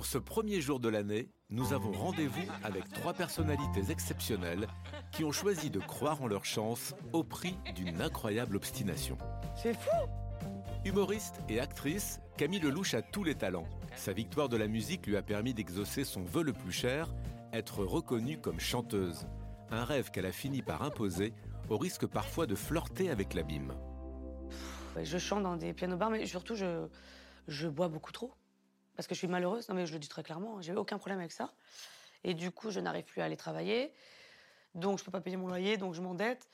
Pour ce premier jour de l'année, nous avons rendez-vous avec trois personnalités exceptionnelles qui ont choisi de croire en leur chance au prix d'une incroyable obstination. C'est fou Humoriste et actrice, Camille Lelouch a tous les talents. Sa victoire de la musique lui a permis d'exaucer son vœu le plus cher, être reconnue comme chanteuse. Un rêve qu'elle a fini par imposer, au risque parfois de flirter avec l'abîme. Ouais, Je chante dans des pianos bars, mais surtout, je, je bois beaucoup trop. Parce que je suis malheureuse. Non, mais je le dis très clairement. J'ai aucun problème avec ça. Et du coup, je n'arrive plus à aller travailler. Donc, je peux pas payer mon loyer, donc je m'endette.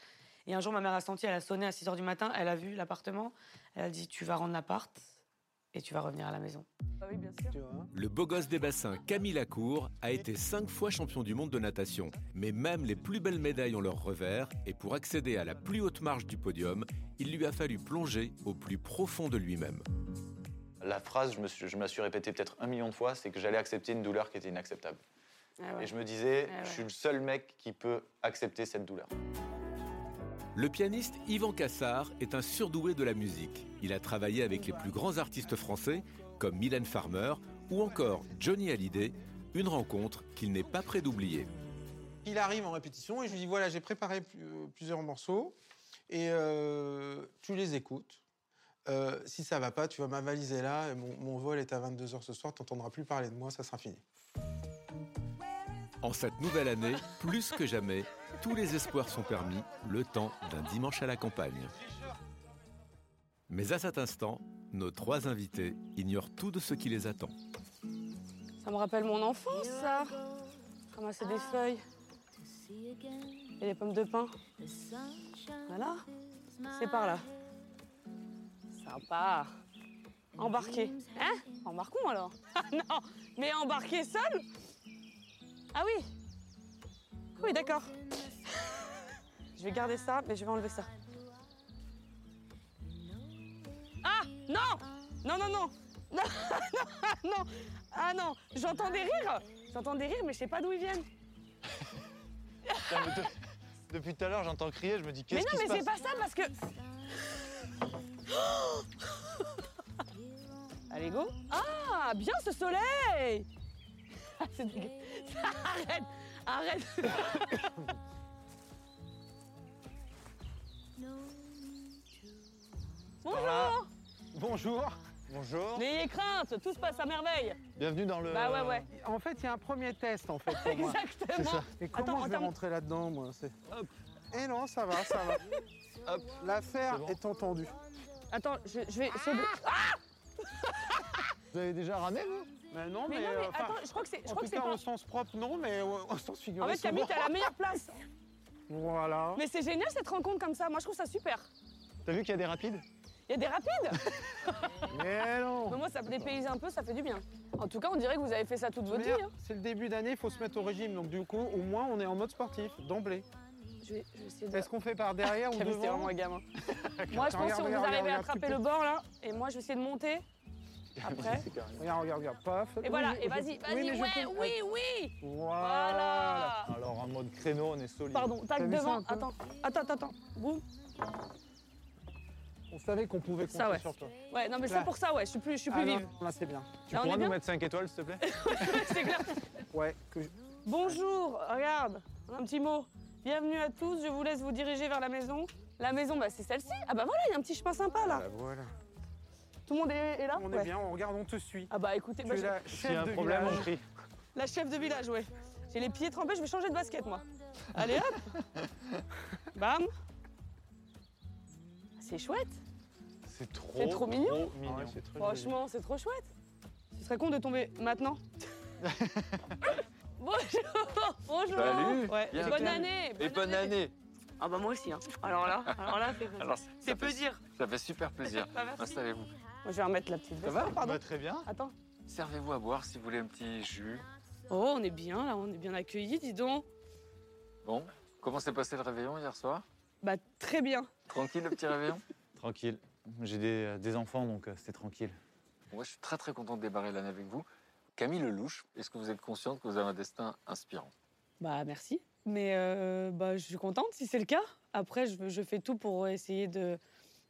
Et un jour, ma mère a senti, elle a sonné à 6 h du matin, elle a vu l'appartement. Elle a dit Tu vas rendre l'appart et tu vas revenir à la maison. Ah oui, bien sûr. Le beau gosse des bassins, Camille Lacour, a été cinq fois champion du monde de natation. Mais même les plus belles médailles ont leur revers, et pour accéder à la plus haute marche du podium, il lui a fallu plonger au plus profond de lui-même. La phrase, je me, suis, je me la suis répétée peut-être un million de fois, c'est que j'allais accepter une douleur qui était inacceptable. Ah ouais. Et je me disais, Ah ouais. je suis le seul mec qui peut accepter cette douleur. Le pianiste Yvan Cassard est un surdoué de la musique. Il a travaillé avec les plus grands artistes français, comme Mylène Farmer ou encore Johnny Hallyday, une rencontre qu'il n'est pas prêt d'oublier. Il arrive en répétition et je lui dis voilà, j'ai préparé euh, plusieurs morceaux et euh, tu les écoutes. Euh, si ça va pas, tu vas m'avaliser là. et Mon, mon vol est à 22h ce soir, tu n'entendras plus parler de moi, ça sera fini. En cette nouvelle année, plus que jamais, tous les espoirs sont permis, le temps d'un dimanche à la campagne. Mais à cet instant, nos trois invités ignorent tout de ce qui les attend. Ça me rappelle mon enfance, ça. Ramasser des feuilles et des pommes de pin. Voilà. C'est par là. Sympa. Embarqué. Hein Embarquons alors. Ah non, mais embarqué seul Ah oui. Oui, d'accord. Je vais garder ça, mais je vais enlever ça. Ah Non Non, non, non Non, non, non Ah non J'entends des rires J'entends des rires, mais je sais pas d'où ils viennent. Depuis tout à l'heure, j'entends crier, je me dis Mais qu'est-ce non, qui mais se c'est passe pas ça parce que. Allez, go Ah, bien ce soleil Ah, c'est dégueu. Arrête Arrête Bonjour Bonjour. Bonjour, N'ayez crainte, tout se passe à merveille bienvenue dans le... Bah ouais, ouais, En fait, il y a un premier test en fait pour moi. exactement Et comment Attends, je vais rentrer là-dedans moi c'est... Eh non, ça va, ça va. Hop. L'affaire bon. est entendue. Attends, je, je vais essayer de... Vous avez déjà ramé, vous? Mais non, Mais mais, non, mais euh, attends, je crois que c'est je en crois tout que c'est cas, pas... au sens propre, non, mais au, au sens figuré. En fait, Camille, à la meilleure place Voilà. Mais c'est génial cette rencontre comme ça, moi je trouve ça super T'as vu qu'il y a des rapides? Il y a des rapides? Mais non. Mais moi, ça me dépayse un peu, ça fait du bien. En tout cas, on dirait que vous avez fait ça toute votre vie. Hein. C'est le début d'année, il faut se mettre au régime. Donc du coup, au moins, on est en mode sportif, d'emblée. Je vais, je vais essayer de... Est-ce qu'on fait par derrière ou devant vraiment un gamin. moi, je pense que si on vous regarde, arrivez à attraper le bord là, et moi, je vais essayer de monter. Après. Regarde, regarde, regarde, paf. Et voilà, Oui, et vas-y, oui, vas-y, je ouais, peux- oui, oui Voilà. Voilà Alors, en mode créneau, on est solide. Pardon, tac devant, attends, attends, attends, attends. Boum. On savait qu'on pouvait compter Ça, ouais. sur toi. Ouais, non, mais c'est pour ça, ouais, je suis plus, je suis Ah plus non, vive. là, c'est bien. Tu Là, pourras nous mettre 5 étoiles, s'il te plaît c'est clair. Ouais. Que je- Bonjour, regarde, un petit mot. Bienvenue à tous, je vous laisse vous diriger vers la maison. La maison, bah, c'est celle-ci. Ah bah voilà, il y a un petit chemin sympa là. Ah, voilà. Tout le monde est, est là On Ouais. est bien, on regarde, on te suit. Ah bah écoutez, Tu bah, es je- la S'il y a chef un de problème, on village. crie. la chef de village, ouais. J'ai les pieds trempés, je vais changer de basket moi. Allez hop Bam C'est chouette C'est trop, C'est trop mignon. mignon. Ouais, c'est très joli. Franchement, c'est trop chouette. Ce serait con de tomber maintenant. Bonjour Bonjour Salut. Ouais, Bien, Bonne bien. année Et bonne année Ah bah moi aussi, hein. Alors là, alors là, c'est Alors, c'est dire. Ça fait super plaisir. Bah. Installez-vous. Moi, je vais remettre la petite veste. Pardon. Bah, Très bien. Attends. Servez-vous à boire si vous voulez un petit jus. Oh, on est bien là, on est bien accueillis, dis donc. Bon, comment s'est passé le réveillon hier soir? Bah très bien. Tranquille le petit réveillon? Tranquille. J'ai des, des enfants, donc euh, c'était tranquille. Moi, je suis très très content de débarrer l'année avec vous. Camille Lelouch, est-ce que vous êtes consciente que vous avez un destin inspirant? Bah merci. Mais euh, bah, je suis contente si c'est le cas. Après, je, je fais tout pour essayer de,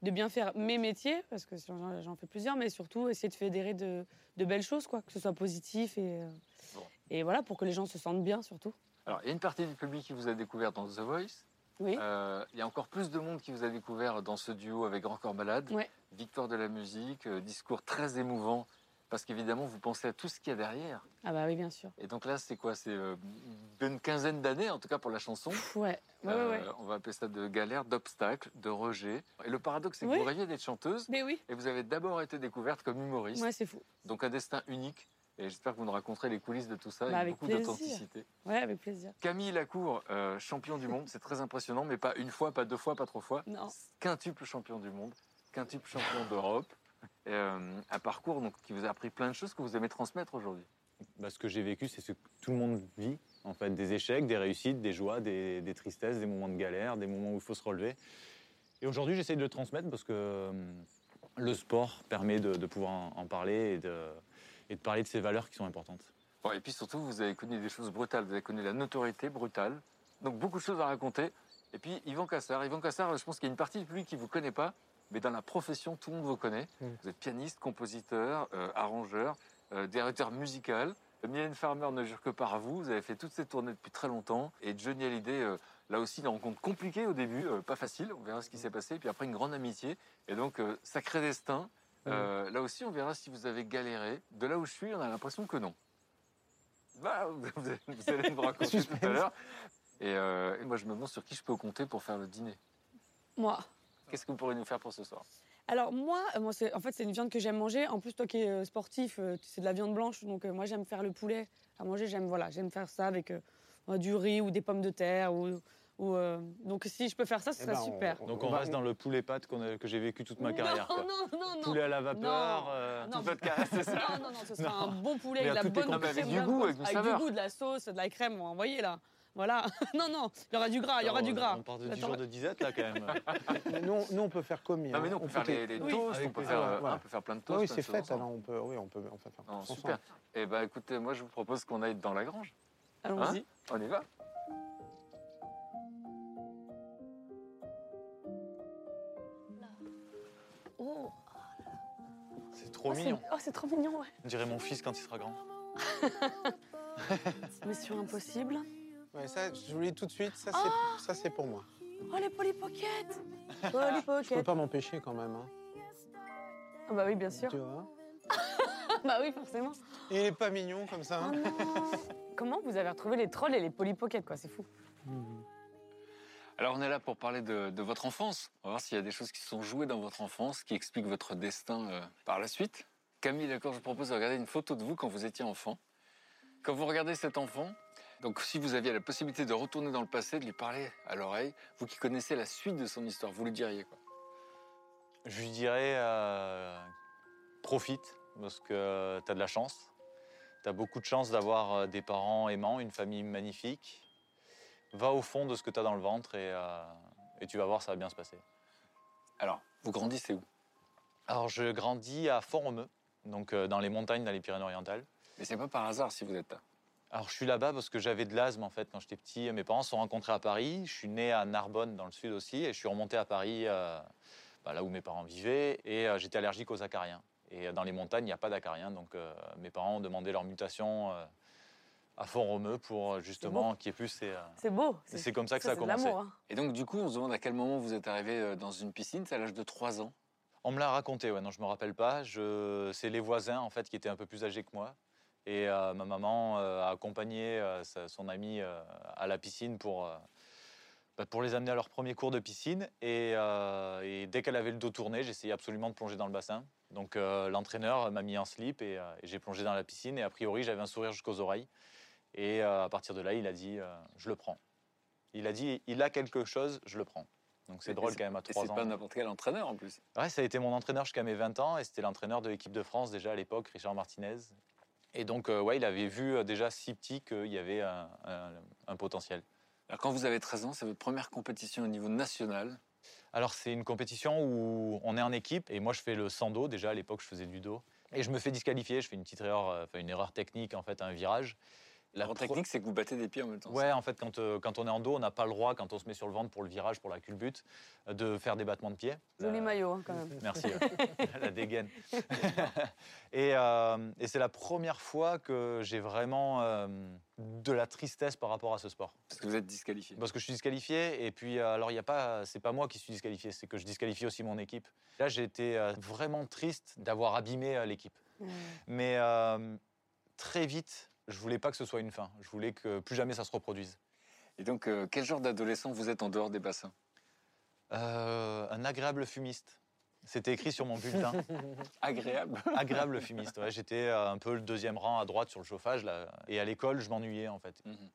de bien faire mes métiers, parce que j'en fais plusieurs, mais surtout essayer de fédérer de, de belles choses, quoi, que ce soit positif et, euh, Bon. et voilà, pour que les gens se sentent bien surtout. Alors, il y a une partie du public qui vous a découvert dans The Voice. Oui. Euh, il y a encore plus de monde qui vous a découvert dans ce duo avec Grand Corps Malade. Ouais. Victoire de la musique, discours très émouvant, parce qu'évidemment, vous pensez à tout ce qu'il y a derrière. Ah bah oui, bien sûr. Et donc là, c'est quoi? C'est euh, une quinzaine d'années, en tout cas pour la chanson. Ouais, ouais, ouais, Euh, ouais. On va appeler ça de galère, d'obstacles, de rejet. Et le paradoxe, c'est que Oui. vous rêviez d'être chanteuse, Mais oui, et vous avez d'abord été découverte comme humoriste. ouais, c'est fou. Donc un destin unique. Et j'espère que vous nous raconterez les coulisses de tout ça Bah, avec avec beaucoup d'authenticité. Ouais, avec plaisir. Camille Lacour, euh, champion du monde, c'est très impressionnant, mais pas une fois, pas deux fois, pas trois fois. Non. Quintuple champion du monde, quintuple champion d'Europe. Euh, un parcours donc, qui vous a appris plein de choses que vous aimez transmettre aujourd'hui. Bah, ce que j'ai vécu, c'est ce que tout le monde vit, en fait, des échecs, des réussites, des joies, des, des tristesses, des moments de galère, des moments où il faut se relever. Et aujourd'hui, j'essaie de le transmettre parce que hum, le sport permet de, de pouvoir en, en parler et de, et de parler de ces valeurs qui sont importantes. Bon, et puis surtout, vous avez connu des choses brutales. Vous avez connu la notoriété brutale. Donc beaucoup de choses à raconter. Et puis Yvan Cassard. Yvan Cassard, je pense qu'il y a une partie de lui qui ne vous connaît pas, mais dans la profession, tout le monde vous connaît. Vous êtes pianiste, compositeur, euh, arrangeur, euh, directeur musical. Mylène Farmer ne jure que par vous. Vous avez fait toutes ces tournées depuis très longtemps. Et Johnny Hallyday, euh, là aussi, une rencontre compliquée au début, euh, pas facile. On verra ce qui s'est passé. Puis après, une grande amitié. Et donc, euh, sacré destin. Euh, Là aussi, on verra si vous avez galéré. De là où je suis, on a l'impression que non. Bah, vous allez, vous allez me raconter tout à l'heure. Et, euh, et moi, je me demande sur qui je peux compter pour faire le dîner. Moi. Qu'est-ce que vous pourrez nous faire pour ce soir? Alors moi, euh, moi c'est- en fait c'est une viande que j'aime manger. En plus toi qui es euh, sportif, euh, c'est de la viande blanche, donc euh, moi j'aime faire le poulet à manger. J'aime voilà, j'aime faire ça avec euh, euh, du riz ou des pommes de terre ou, ou, euh, donc si je peux faire ça, ce Eh serait ben, on- super. Donc on va- reste dans le poulet pâte a- que j'ai vécu toute ma carrière. Non quoi. non non non. Poulet à la vapeur. Non. euh, Non, Tout votre c'est ça? non, non, non, ce sera un bon poulet avec la bonne con- mais avec du goût, avec saveur. du goût, de la sauce, de la crème, vous voyez là. Voilà. non, non, il y aura du gras, il y aura du gras. On part de Attends. 10 jours de disette là quand même. Mais nous, nous, on peut faire commis. Non, mais non, on peut faire les, toasts, on peut, faire, euh, voilà. on peut faire plein de Ah toasts. oui, c'est fait. Alors on peut, oui, on peut, on peut faire. Non, super. Eh ben, écoutez, moi, je vous propose qu'on aille dans la grange. Allons-y. On y va oh, C'est trop oh, c'est- mignon. oh, c'est trop mignon, ouais. On dirait mon fils quand il sera grand. Mission impossible. Ouais, ça, je vous le dis tout de suite. Ça, c'est, ça, c'est pour moi. Oh, les Polly Pocket Polly Je peux Pocket pas m'empêcher quand même. hein. Ah bah oui, bien sûr. Tu vois. bah oui, forcément. Et il est pas mignon comme ça. Oh hein. non Comment vous avez retrouvé les trolls et les Polly Pocket, quoi? C'est fou. Alors, on est là pour parler de, de votre enfance. On va voir s'il y a des choses qui sont jouées dans votre enfance, qui expliquent votre destin euh, par la suite. Camille, d'accord, je vous propose de regarder une photo de vous quand vous étiez enfant. Quand vous regardez cet enfant, donc si vous aviez la possibilité de retourner dans le passé, de lui parler à l'oreille, vous qui connaissez la suite de son histoire, vous lui diriez quoi? Je lui dirais euh, profite parce que tu as de la chance. Tu as beaucoup de chance d'avoir euh, des parents aimants, une famille magnifique. Va au fond de ce que tu as dans le ventre et, euh, et tu vas voir, ça va bien se passer. Alors, vous grandissez où? Alors, je grandis à Font-Romeu, donc euh, dans les montagnes, dans les Pyrénées-Orientales. Mais c'est pas par hasard si vous êtes là. Alors, je suis là-bas parce que j'avais de l'asthme en fait quand j'étais petit. Mes parents se sont rencontrés à Paris. Je suis né à Narbonne, dans le sud aussi, et je suis remonté à Paris, euh, bah, là où mes parents vivaient, et euh, j'étais allergique aux acariens. Et euh, dans les montagnes, il n'y a pas d'acariens, donc euh, mes parents ont demandé leur mutation euh, à Font-Romeu pour justement qu'il y ait plus ces. euh, C'est beau. Et c'est comme ça que ça a c'est de commencé. hein. Et donc, du coup, on se demande à quel moment vous êtes arrivé dans une piscine, c'est à l'âge de 3 ans. On me l'a raconté, ouais, non, je me rappelle pas. Je... C'est les voisins en fait qui étaient un peu plus âgés que moi. Et euh, ma maman euh, a accompagné euh, son ami à la piscine pour, bah, pour les amener à leur premier cours de piscine. Et, et dès qu'elle avait le dos tourné, j'essayais absolument de plonger dans le bassin. Donc l'entraîneur m'a mis en slip et, et j'ai plongé dans la piscine. Et a priori, j'avais un sourire jusqu'aux oreilles. Et à partir de là, il a dit Je le prends. Il a dit Il a quelque chose, je le prends. Donc c'est drôle c'est- quand même à Et 3 c'est ans. pas n'importe quel entraîneur en plus. Ouais, ça a été mon entraîneur jusqu'à mes 20 ans et c'était l'entraîneur de l'équipe de France déjà à l'époque, Richard Martinez. Et donc, euh, ouais, il avait vu euh, déjà si petit qu'il y avait un, un- un potentiel. Alors quand vous avez 13 ans, c'est votre première compétition au niveau national. Alors, c'est une compétition où on est en équipe et moi, je fais le 100 dos. Déjà, à l'époque, je faisais du dos. Et je me fais disqualifier. Je fais une petite erreur, euh, enfin, une erreur technique, en fait, à un virage. La technique, c'est que vous battez des pieds en même temps. Ouais, en fait, quand, euh, quand on est en dos, on n'a pas le droit, quand on se met sur le ventre pour le virage, pour la culbute, euh, de faire des battements de pied. Joli Euh, maillot, hein, quand même. Merci, la dégaine. et euh, et c'est la première fois que j'ai vraiment euh, de la tristesse par rapport à ce sport. Parce que vous êtes disqualifié. Parce que je suis disqualifié, et puis euh, alors il y a pas, c'est pas moi qui suis disqualifié, c'est que je disqualifie aussi mon équipe. Là, j'ai été euh, vraiment triste d'avoir abîmé euh, l'équipe. Mais euh, très vite, je voulais pas que ce soit une fin. Je voulais que plus jamais ça se reproduise. Et donc, euh, quel genre d'adolescent vous êtes en dehors des bassins? Euh, un agréable fumiste. C'était écrit sur mon bulletin. Agréable. agréable fumiste. Ouais, J'étais euh, un peu le deuxième rang à droite sur le chauffage. Là, et à l'école, je m'ennuyais en fait. Mhm.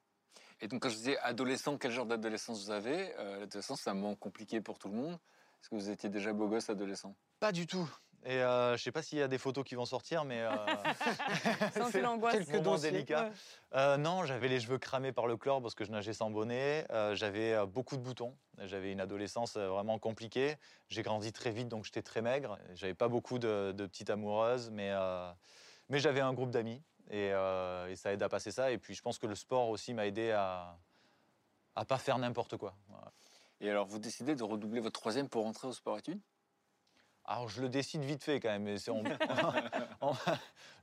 Et donc, quand je disais adolescent, quel genre d'adolescence vous avez? Euh, L'adolescence, c'est un moment compliqué pour tout le monde. Est-ce que vous étiez déjà beau gosse adolescent? Pas du tout. Et euh, je sais pas s'il y a des photos qui vont sortir, mais euh, c'est l'angoisse. quelques moment dossiers. délicat. Ouais. Euh, non, j'avais les cheveux cramés par le chlore parce que je nageais sans bonnet. Euh, j'avais euh, beaucoup de boutons. J'avais une adolescence euh, vraiment compliquée. J'ai grandi très vite, donc j'étais très maigre. J'avais pas beaucoup de, de petites amoureuses, mais, euh, mais j'avais un groupe d'amis et, euh, et ça aide à passer ça. Et puis je pense que le sport aussi m'a aidé à à pas faire n'importe quoi. Voilà. Et alors, vous décidez de redoubler votre troisième pour rentrer au sport-études Alors je le décide vite fait quand même. mais on- on-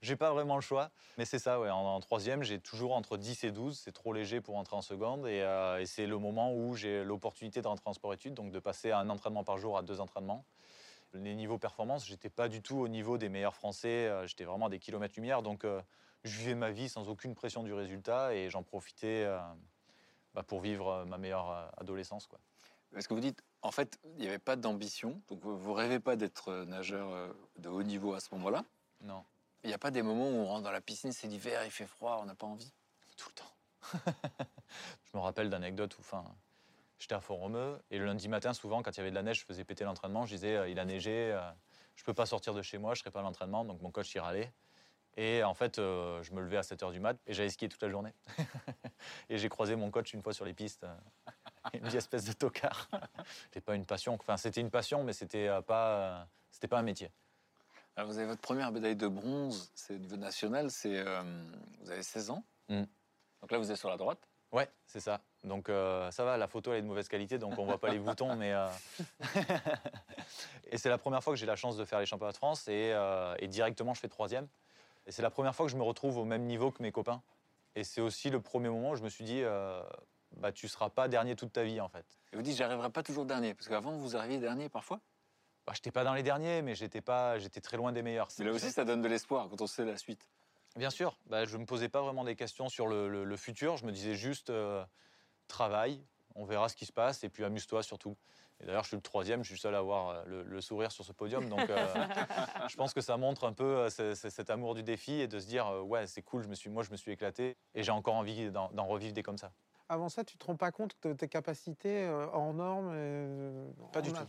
j'ai pas vraiment le choix. Mais c'est ça, ouais. En, en troisième, j'ai toujours entre 10 et 12. C'est trop léger pour entrer en seconde. Et, euh, et c'est le moment où j'ai l'opportunité de rentrer en sport-études, donc de passer à un entraînement par jour à deux entraînements. Les niveaux performance, j'étais pas du tout au niveau des meilleurs Français. euh, J'étais vraiment à des kilomètres-lumière. Donc euh, je vivais ma vie sans aucune pression du résultat et j'en profitais euh, bah, pour vivre ma meilleure adolescence. Quoi. Est-ce que vous dites, en fait, il n'y avait pas d'ambition, donc vous rêvez pas d'être euh, nageur euh, de haut niveau à ce moment-là Non. Il n'y a pas des moments où on rentre dans la piscine, c'est l'hiver, il fait froid, on n'a pas envie Tout le temps. je me rappelle d'anecdotes où enfin, j'étais à Fort-Romeu et le lundi matin, souvent, quand il y avait de la neige, je faisais péter l'entraînement. Je disais, euh, il a neigé, euh, je peux pas sortir de chez moi, je serai pas à l'entraînement. Donc mon coach y râlait. Et en fait, euh, je me levais à 7 h du mat et j'allais skier toute la journée. et j'ai croisé mon coach une fois sur les pistes. me dit espèce de tocard. C'était pas une passion. Enfin, c'était une passion, mais c'était euh, pas, euh, c'était pas un métier. Alors, vous avez votre première médaille de bronze, c'est au niveau national, c'est euh, vous avez 16 ans. Mm. Donc là, vous êtes sur la droite. Ouais, c'est ça. Donc euh, ça va, la photo elle est de mauvaise qualité, donc on voit pas les boutons, mais euh, et c'est la première fois que j'ai la chance de faire les championnats de France et, euh, et directement je fais troisième. Et c'est la première fois que je me retrouve au même niveau que mes copains. Et c'est aussi le premier moment où je me suis dit, bah tu seras pas dernier toute ta vie en fait. Et vous dites, j'arriverai pas toujours dernier, parce qu'avant, vous arriviez dernier parfois? Bah, j'étais pas dans les derniers, mais j'étais pas, j'étais très loin des meilleurs. Mais là aussi, ça donne de l'espoir quand on sait la suite. Bien sûr, bah, je ne me posais pas vraiment des questions sur le, le- le futur. Je me disais juste euh, travaille, on verra ce qui se passe et puis amuse-toi surtout. Et d'ailleurs, je suis le troisième, je suis seul à avoir euh, le, le sourire sur ce podium. Donc, euh, je pense que ça montre un peu euh, ce- ce- cet amour du défi et de se dire euh, ouais, c'est cool, je me suis, moi je me suis éclaté et j'ai encore envie d'en d'en revivre des comme ça. Avant ça, tu te rends pas compte de tes capacités euh, hors normes euh, Pas en du tout.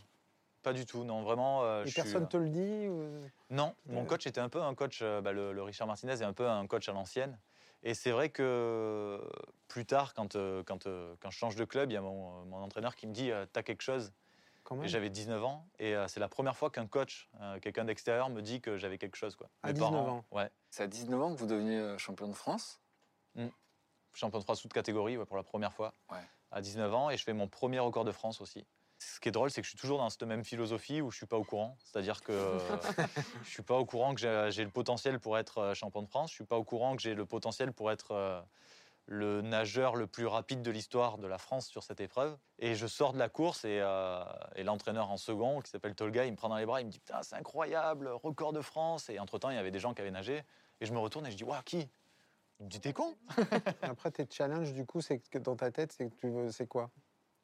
Pas du tout, non, vraiment. euh, Et je suis, personne euh, te le dit ou- Non, mon coach était un peu un coach, euh, bah, le, le Richard Martinez est un peu un coach à l'ancienne. Et c'est vrai que plus tard, quand, quand, quand je change de club, il y a mon, mon entraîneur qui me dit T'as quelque chose Et j'avais 19 ans. Et euh, c'est la première fois qu'un coach, euh, quelqu'un d'extérieur, me dit que j'avais quelque chose. Quoi. À Mes 19 parents- ans. Ouais. C'est à 19 ans que vous deveniez euh, champion de France? Champion de France toute catégorie ouais, pour la première fois. Ouais. À 19 ans. Et je fais mon premier record de France aussi. Ce qui est drôle, c'est que je suis toujours dans cette même philosophie où je suis pas au courant. C'est-à-dire que je suis pas au courant que j'ai j'ai le potentiel pour être euh, champion de France. Je suis pas au courant que j'ai le potentiel pour être euh, le nageur le plus rapide de l'histoire de la France sur cette épreuve. Et je sors de la course et, euh, et l'entraîneur en second, qui s'appelle Tolga, il me prend dans les bras, il me dit Putain, c'est incroyable, record de France. Et entre-temps, il y avait des gens qui avaient nagé. Et je me retourne et je dis Waouh, qui? Dit T'es con Après, tes challenges, du coup, c'est que dans ta tête, c'est que tu veux, c'est quoi?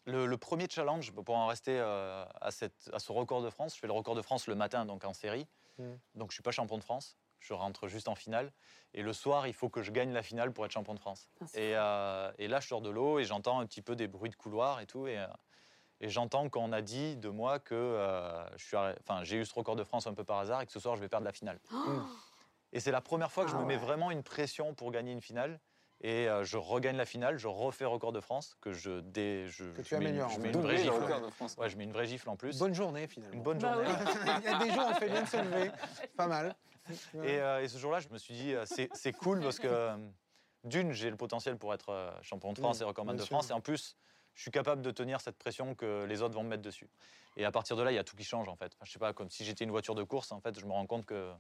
Le, le premier challenge, pour en rester euh, à, cette- à ce record de France, je fais le record de France le matin, donc en série. Mm. Donc je suis pas champion de France. Je rentre juste en finale. Et le soir, il faut que je gagne la finale pour être champion de France. Ah, Et, euh, et là, je sors de l'eau et j'entends un petit peu des bruits de couloir et tout. Et, euh, et j'entends qu'on a dit de moi que euh, je suis arrêt- enfin, j'ai eu ce record de France un peu par hasard et que ce soir, je vais perdre la finale. Et c'est la première fois que je Ah me mets ouais. vraiment une pression pour gagner une finale. Et euh, je regagne la finale, je refais record de France, que je dé, je, Que tu je mets une- améliores, Je en mets une vraie gifle. record de France. Ouais, je mets une vraie gifle en plus. Bonne journée finalement. Une bonne Bah journée. oui. Il y a des jours, on fait bien de se lever. Pas mal. Et, euh, et ce jour-là, je me suis dit, euh, c'est cool parce que, d'une, j'ai le potentiel pour être champion de France Mm, et recordman de sûr. France. Et en plus, je suis capable de tenir cette pression que les autres vont me mettre dessus. Et à partir de là, il y a tout qui change en fait. Enfin, je sais pas, comme si j'étais une voiture de course, en fait, je me rends compte que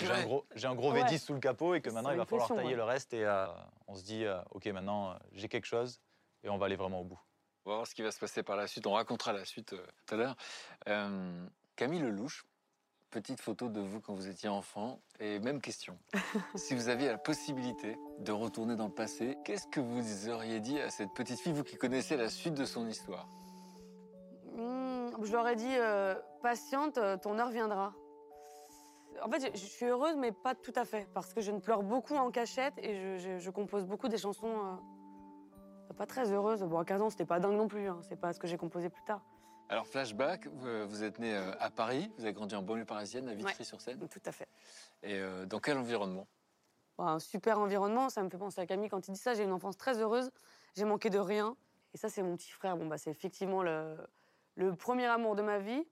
j'ai un gros, j'ai un gros Ouais. V10 sous le capot et que maintenant, il va falloir tailler ouais. le reste. Et euh, on se dit, euh, OK, maintenant, euh, j'ai quelque chose et on va aller vraiment au bout. On va voir ce qui va se passer par la suite. On racontera la suite euh, tout à l'heure. Euh, Camille Lelouch, petite photo de vous quand vous étiez enfant. Et même question. si vous aviez la possibilité de retourner dans le passé, qu'est-ce que vous auriez dit à cette petite fille, vous qui connaissez la suite de son histoire? Hmm, je leur ai dit, euh, patiente, euh, ton heure viendra. En fait, je, je suis heureuse, mais pas tout à fait, parce que je ne pleure beaucoup en cachette et je, je- je compose beaucoup des chansons euh, pas très heureuses. Bon, à 15 ans, c'était pas dingue non plus, hein, c'est pas ce que j'ai composé plus tard. Alors, flashback, vous, euh, êtes né euh, à Paris, vous avez grandi en banlieue parisienne, à Vitry-sur-Seine. Tout à fait. Et euh, dans quel environnement? Bon, un super environnement, ça me fait penser à Camille quand il dit ça. J'ai une enfance très heureuse, j'ai manqué de rien. Et ça, c'est mon petit frère. Bon, bah, c'est effectivement le, le premier amour de ma vie.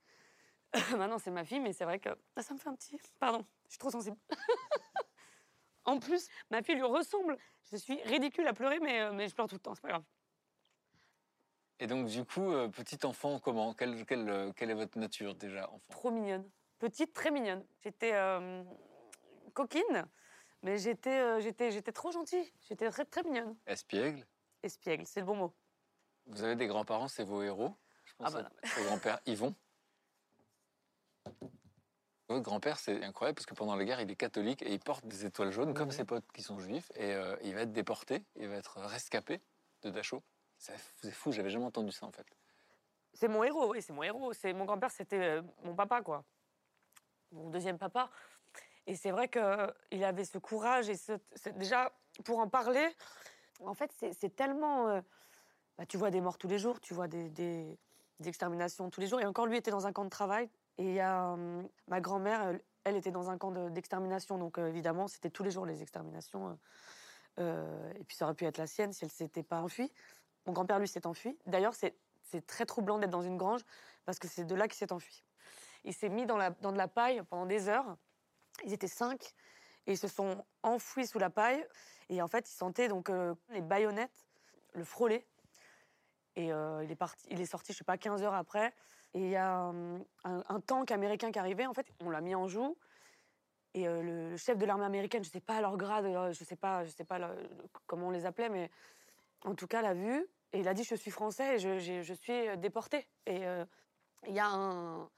Maintenant, c'est ma fille, mais c'est vrai que ah, ça me fait un petit. Pardon, je suis trop sensible. en plus, ma fille lui ressemble. Je suis ridicule à pleurer, mais, mais je pleure tout le temps, c'est pas grave. Et donc, du coup, euh, petit enfant, comment? Quelle, quelle, euh, quelle est votre nature déjà, enfant? Trop mignonne. Petite, très mignonne. J'étais euh, coquine, mais j'étais euh, j'étais j'étais trop gentille. J'étais très, très mignonne. Espiègle? Espiègle, c'est le bon mot. Vous avez des grands-parents, c'est vos héros? Je pense Ah bah à- au grand-père Yvon. Votre grand-père, c'est incroyable parce que pendant la guerre, il est catholique et il porte des étoiles jaunes comme ses potes qui sont juifs. Et il va être déporté, il va être rescapé de Dachau. C'est fou, j'avais jamais entendu ça en fait. C'est mon héros, oui, c'est mon héros. C'est mon grand-père, c'était euh, mon papa, quoi. Mon deuxième papa. Et c'est vrai qu'il avait ce courage et déjà pour en parler. En fait, c'est tellement. euh, bah, tu vois des morts tous les jours, tu vois des, exterminations tous les jours. Et encore, lui était dans un camp de travail. Et euh, ma grand-mère, elle, était dans un camp de- d'extermination. donc euh, évidemment, c'était tous les jours les exterminations. euh, euh, et puis ça aurait pu être la sienne si elle s'était pas enfuie. Mon grand-père, lui, s'est enfui. D'ailleurs, c'est très troublant d'être dans une grange parce que c'est de là qu'il s'est enfui. Il s'est mis dans, la, de la paille pendant des heures. Ils étaient cinq et ils se sont enfouis sous la paille. Et en fait, ils sentaient donc euh, les baïonnettes, le frôler. Et euh, il, est parti, il est sorti, je sais pas, 15 heures après. Et il y a un, tank américain qui arrivait. En fait, on l'a mis en joue. Et euh, le, chef de l'armée américaine, je sais pas leur grade, je sais pas, je sais pas comment on les appelait, mais en tout cas l'a vu. Et il a dit je suis français et je, suis euh, déporté. Et euh, il y a un,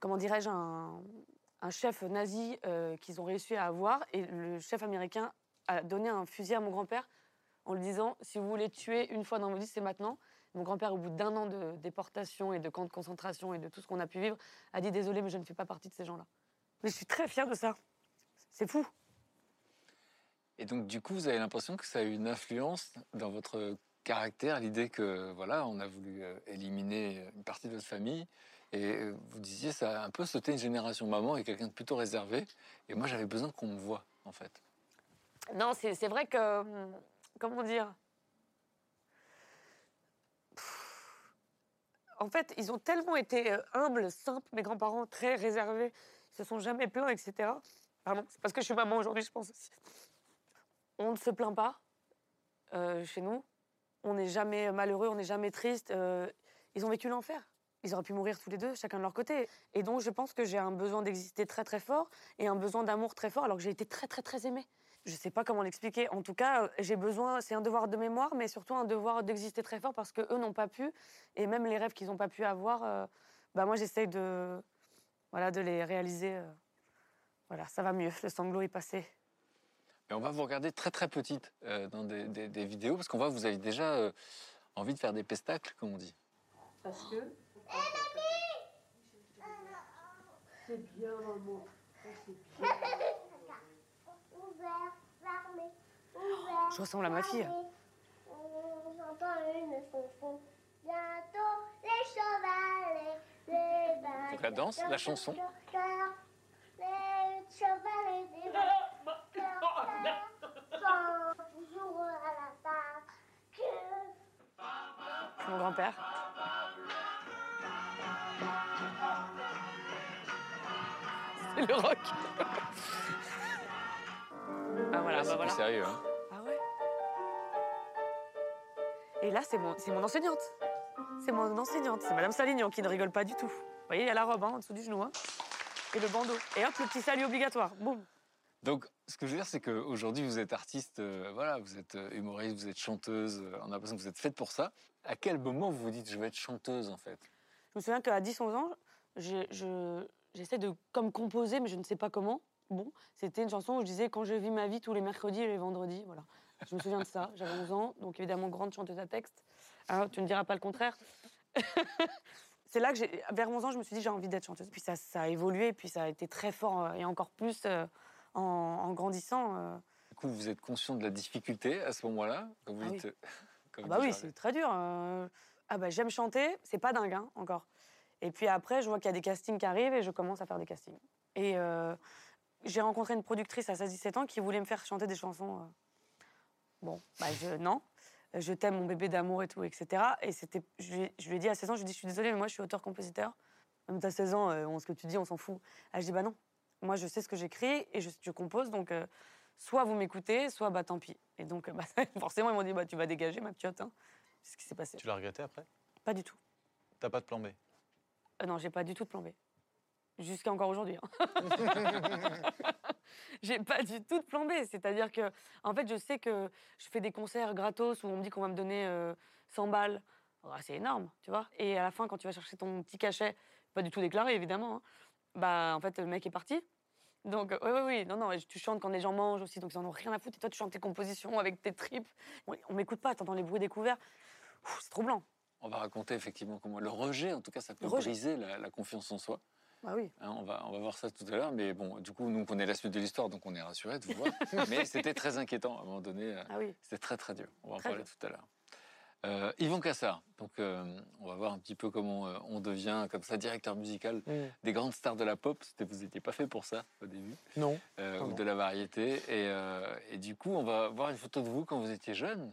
comment dirais-je, un, un chef nazi euh, qu'ils ont réussi à avoir. Et le chef américain a donné un fusil à mon grand-père en lui disant si vous voulez tuer une fois dans vos vies, c'est maintenant. Mon grand-père, au bout d'un an de déportation et de camps de concentration et de tout ce qu'on a pu vivre, a dit désolé, mais je ne fais pas partie de ces gens-là. Mais je suis très fière de ça. C'est fou. Et donc, du coup, vous avez l'impression que ça a eu une influence dans votre caractère, l'idée que, voilà, on a voulu euh, éliminer une partie de votre famille. Et euh, vous disiez, ça a un peu sauté une génération. Maman est quelqu'un de plutôt réservé. Et moi, j'avais besoin qu'on me voie, en fait. Non, c'est vrai que. hum, Comment dire? En fait, ils ont tellement été euh, humbles, simples, mes grands-parents, très réservés. Ils se sont jamais plaints, etc. Pardon, c'est parce que je suis maman aujourd'hui, je pense aussi. On ne se plaint pas euh, chez nous. On n'est jamais malheureux, on n'est jamais triste. euh, ils ont vécu l'enfer. Ils auraient pu mourir tous les deux, chacun de leur côté. Et donc, je pense que j'ai un besoin d'exister très, très fort et un besoin d'amour très fort, alors que j'ai été très, très, très aimée. Je sais pas comment l'expliquer. En tout cas, j'ai besoin, c'est un devoir de mémoire, mais surtout un devoir d'exister très fort parce que eux n'ont pas pu, et même les rêves qu'ils n'ont pas pu avoir, euh, bah moi j'essaye de, voilà, de les réaliser. Voilà, ça va mieux. Le sanglot est passé. Mais on va vous regarder très, très petite euh, dans des, des- des vidéos, parce qu'on voit que vous avez déjà euh, envie de faire des pestacles, comme on dit. Parce que. C'est bien, maman. C'est bien. Ouvert, fermé, Je ressemble à ma fille. J'entends une chanson. Bientôt, les chevalets, les. Donc la danse, la chanson. Grand-père. C'est le rock. ah voilà, Là, bah c'est voilà. sérieux. hein. Ah ouais. Et là, c'est mon, mon enseignante. C'est mon enseignante. C'est Madame Salignan qui ne rigole pas du tout. Vous voyez, il y a la robe hein, en dessous du genou. hein. Et le bandeau. Et hop, le petit salut obligatoire. Boum. Donc, ce que je veux dire, c'est qu'aujourd'hui, vous êtes artiste, euh, voilà, vous êtes euh, humoriste, vous êtes chanteuse, euh, on a l'impression que vous êtes faite pour ça. À quel moment vous vous dites, je vais être chanteuse, en fait? Je me souviens qu'à 10-11 ans, je- j'essaie de comme composer, mais je ne sais pas comment. Bon, c'était une chanson où je disais quand je vis ma vie tous les mercredis et les vendredis. Voilà. Je me souviens de ça. J'avais 11 ans, donc évidemment grande chanteuse à texte. Hein, tu ne diras pas le contraire. C'est là que vers 11 ans, je me suis dit j'ai envie d'être chanteuse. Puis ça, ça a évolué, puis ça a été très fort et encore plus euh, en, en grandissant. euh. Du coup, vous êtes conscient de la difficulté à ce moment-là quand vous Ah dites, quand Ah vous bah oui, c'est très dur. euh. Ah bah j'aime chanter, c'est pas dingue hein, encore. Et puis après, je vois qu'il y a des castings qui arrivent et je commence à faire des castings. Et euh, j'ai rencontré une productrice à 16-17 ans qui voulait me faire chanter des chansons. Bon, bah je, non. Je t'aime, mon bébé d'amour et tout, etc. Et c'était, je, lui ai- je lui ai dit à 16 ans, je lui ai dit, je suis désolée, mais moi je suis auteur-compositeur. Même t'as 16 ans, on- ce que tu dis, on s'en fout. Elle je dis, bah non. Moi, je sais ce que j'écris et je, je compose, donc euh, soit vous m'écoutez, soit bah tant pis. Et donc, euh, bah, forcément, ils m'ont dit, bah tu vas dégager, ma piotte. Hein. C'est ce qui s'est passé. Tu l'as regretté après? Pas du tout. T'as pas de plan B? Euh, non, j'ai pas du tout de plan B. Jusqu'à encore aujourd'hui. hein. j'ai pas du tout de plan B. C'est-à-dire que, en fait, je sais que je fais des concerts gratos où on me dit qu'on va me donner euh, 100 balles. Ah, c'est énorme, tu vois. Et à la fin, quand tu vas chercher ton petit cachet, pas du tout déclaré, évidemment, hein, bah, en fait, le mec est parti. Donc, oui, oui, oui. Non, non, tu chantes quand les gens mangent aussi, donc ils en ont rien à foutre. Et toi, tu chantes tes compositions avec tes tripes. On, m'écoute pas, t'entends les bruits des couverts. Ouh, C'est troublant. On va raconter effectivement comment le rejet, en tout cas, ça peut briser la, la confiance en soi. Bah oui. Hein, on, va, on va voir ça tout à l'heure. Mais bon, du coup, nous, on connaît la suite de l'histoire, donc on est rassurés de vous voir. mais c'était très inquiétant à un moment donné. euh, Ah oui. C'était très, très dur. On va en Très parler dur. tout à l'heure. Euh, Yvan Cassard, donc euh, on va voir un petit peu comment euh, on devient comme ça directeur musical Mm. des grandes stars de la pop. C'était- Vous n'étiez pas fait pour ça au début, Non. euh, ou de la variété. Et, euh, et du coup, on va voir une photo de vous quand vous étiez jeune.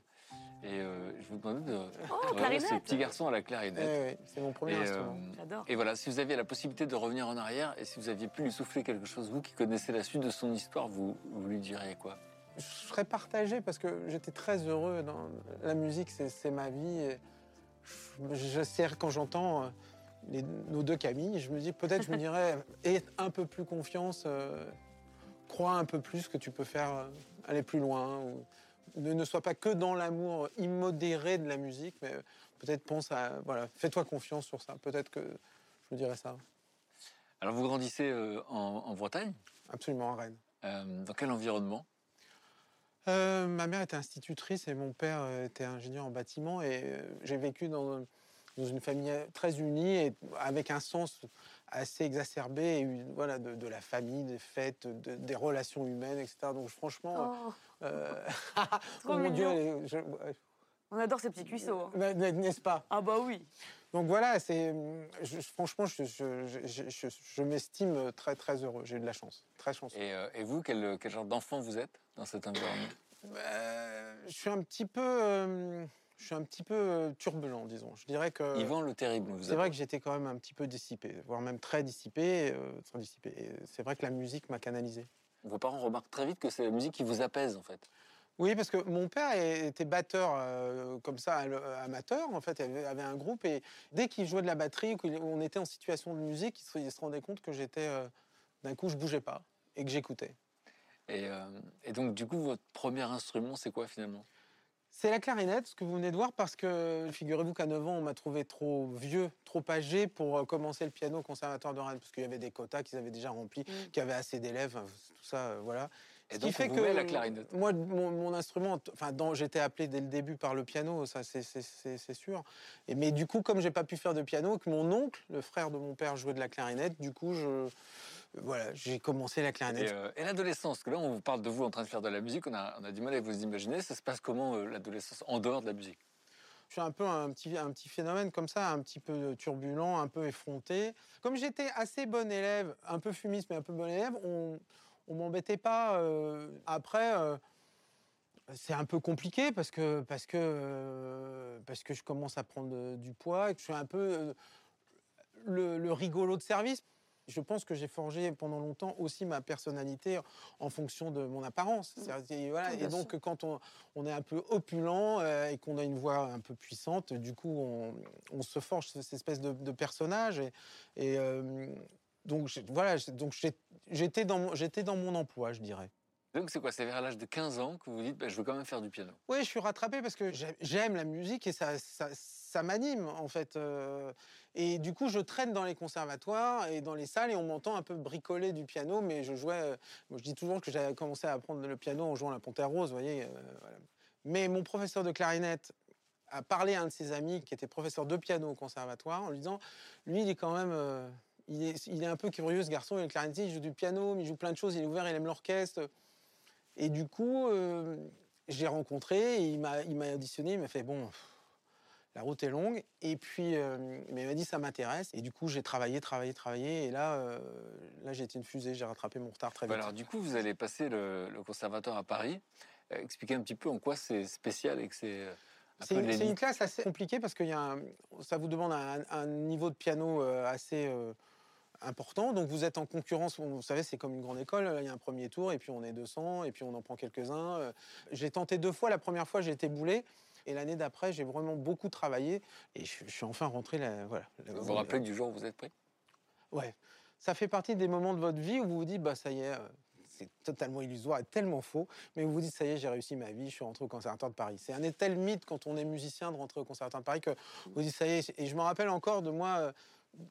Et euh, je vous demandais de Oh, de- ce petit garçon à la Eh clarinette. oui, c'est mon premier Et, instrument. euh, J'adore. et voilà, si vous aviez la possibilité de revenir en arrière et si vous aviez pu lui souffler quelque chose, vous qui connaissez la suite de son histoire, vous, vous lui diriez quoi? Je serais partagé parce que j'étais très heureux dans la musique, c'est ma vie. et je, je sais quand j'entends euh, les- nos deux Camille, je me dis peut-être je me dirais aie un peu plus confiance, euh, crois un peu plus que tu peux faire euh, aller plus loin. ou ne, ne sois pas que dans l'amour immodéré de la musique, mais peut-être pense à voilà, fais-toi confiance sur ça. Peut-être que je vous dirais ça. Alors vous grandissez euh, en, en Bretagne, Absolument, à Rennes. Euh, dans quel environnement? Euh, ma mère était institutrice et mon père euh, était ingénieur en bâtiment et euh, j'ai vécu dans, dans une famille très unie et avec un sens assez exacerbé et voilà, de, de la famille, des fêtes, de- des relations humaines, etc. Donc franchement, Oh, euh, oh mon Dieu, je-. On adore ces petits cuisseaux. hein. N'est-ce pas? Ah bah oui. Donc voilà, c'est je- je- franchement, je, m'estime très très heureux. J'ai eu de la chance, très chanceux. et, euh, et vous, quel, quel genre d'enfant vous êtes dans cet environnement? Euh, je suis un petit peu, euh, je suis un petit peu turbulent, disons. Je dirais que Yvan le Terrible, c'est vrai que j'étais quand même un petit peu dissipé, voire même très dissipé, très dissipé. C'est vrai que la musique m'a canalisé. Vos parents remarquent très vite que c'est la musique qui vous apaise, en fait. Oui, parce que mon père était batteur euh, comme ça, à- amateur, en fait, il avait, un groupe, et dès qu'il jouait de la batterie, qu'on on était en situation de musique, il se, il se rendait compte que j'étais, euh, d'un coup, je bougeais pas, et que j'écoutais. Et, euh, et donc, du coup, votre premier instrument, c'est quoi finalement? C'est la clarinette, ce que vous venez de voir, parce que figurez-vous qu'à 9 ans, on m'a trouvé trop vieux, trop âgé pour euh, commencer le piano au conservatoire de Rennes, parce qu'il y avait des quotas qu'ils avaient déjà remplis, Mm. qu'il y avait assez d'élèves, tout ça, euh, voilà. Et donc, qui fait vous que la clarinette. moi, mon, mon instrument, enfin, j'étais appelé dès le début par le piano, ça c'est- sûr. Et, mais du coup, comme j'ai pas pu faire de piano, que mon oncle, le frère de mon père, jouait de la clarinette, du coup, je, voilà, j'ai commencé la Et, clarinette. euh, et l'adolescence, parce que là, on vous parle de vous en train de faire de la musique, on a, on a du mal à vous imaginer. Ça se passe comment, euh, l'adolescence, en dehors de la musique? Je suis un peu un petit, un petit phénomène comme ça, un petit peu turbulent, un peu effronté. Comme j'étais assez bon élève, un peu fumiste, mais un peu bon élève, on on m'embêtait pas. euh, après, euh, c'est un peu compliqué parce que, parce, que, euh, parce que je commence à prendre du poids et que je suis un peu le, le rigolo de service. Je pense que j'ai forgé pendant longtemps aussi ma personnalité en fonction de mon apparence. C'est-à-dire, et voilà, et donc, quand on, on est un peu opulent et qu'on a une voix un peu puissante, du coup, on, on se forge cette espèce de, de personnage. Et, et, donc, voilà, donc j'étais dans, mon- j'étais dans mon emploi, je dirais. Donc, c'est quoi? C'est vers l'âge de 15 ans que vous vous dites, bah, je veux quand même faire du piano. Oui, je suis rattrapé parce que j'ai- j'aime la musique et ça, ça, ça m'anime en fait. euh, et du coup, je traîne dans les conservatoires et dans les salles et on m'entend un peu bricoler du piano, mais je jouais. euh, moi, je dis toujours que j'avais commencé à apprendre le piano en jouant la Panthère Rose, vous voyez. euh, voilà. Mais mon professeur de clarinette a parlé à un de ses amis qui était professeur de piano au conservatoire en lui disant, lui, il est quand même. euh, il est, il est un peu curieux ce garçon, il est clarinettiste, il joue du piano, mais il joue plein de choses, il est ouvert, il aime l'orchestre. Et du coup, euh, j'ai rencontré, et il m'a il m'a auditionné, il m'a fait bon, la route est longue. Et puis, euh, mais il m'a dit ça m'intéresse. Et du coup, j'ai travaillé, travaillé, travaillé. Et là, euh, là j'ai été une fusée, j'ai rattrapé mon retard très vite. alors, du coup, vous allez passer le, le conservatoire à Paris. Expliquez un petit peu en quoi c'est spécial et que c'est un C'est une, c'est une l'élite. classe assez compliquée parce que y a un- ça vous demande un, un niveau de piano assez euh, important. Donc vous êtes en concurrence, vous savez, c'est comme une grande école. Il y a un premier tour et puis on est 200 et puis on en prend quelques-uns. Euh, J'ai tenté deux fois. La première fois, j'ai été boulé. Et l'année d'après, j'ai vraiment beaucoup travaillé et je, je suis enfin rentré. Là, voilà, Vous vous rappelez du jour où vous êtes pris? Ouais. Ça fait partie des moments de votre vie où vous vous dites, bah ça y est, euh, c'est totalement illusoire et tellement faux, mais vous vous dites, ça y est, j'ai réussi ma vie, je suis rentré au Conservatoire de Paris. C'est un tel mythe quand on est musicien de rentrer au Conservatoire de Paris que vous vous dites, ça y est. Et je me rappelle encore de moi euh,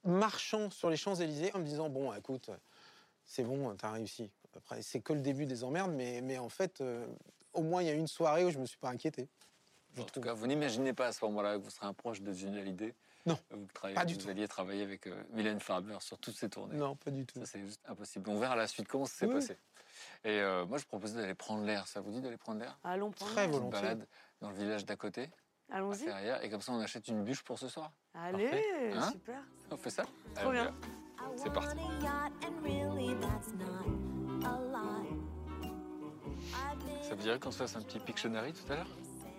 marchant sur les Champs-Élysées en me disant, bon, écoute, c'est bon, t'as réussi. Après, c'est que le début des emmerdes, mais, mais en fait, euh, au moins, il y a une soirée où je me suis pas inquiété. En tout cas, vous n'imaginez pas à ce moment-là que vous serez un proche de Johnny Hallyday Non, Vous, travaillez- pas du vous tout. alliez travailler avec euh, Mylène Farmer sur toutes ces tournées. Non, pas du tout. Ça, c'est juste impossible. On verra la suite, comment ça s'est Oui. passé. Et euh, moi, je proposais d'aller prendre l'air. Ça vous dit d'aller prendre l'air? Allons prendre Très volontiers. balade dans le village d'à côté, Allons-y. Et comme ça, on achète une bûche pour ce soir. Allez, Hein super. On fait ça Trop Allez, bien. C'est parti. Ça vous dirait qu'on se fasse un petit Pictionary tout à l'heure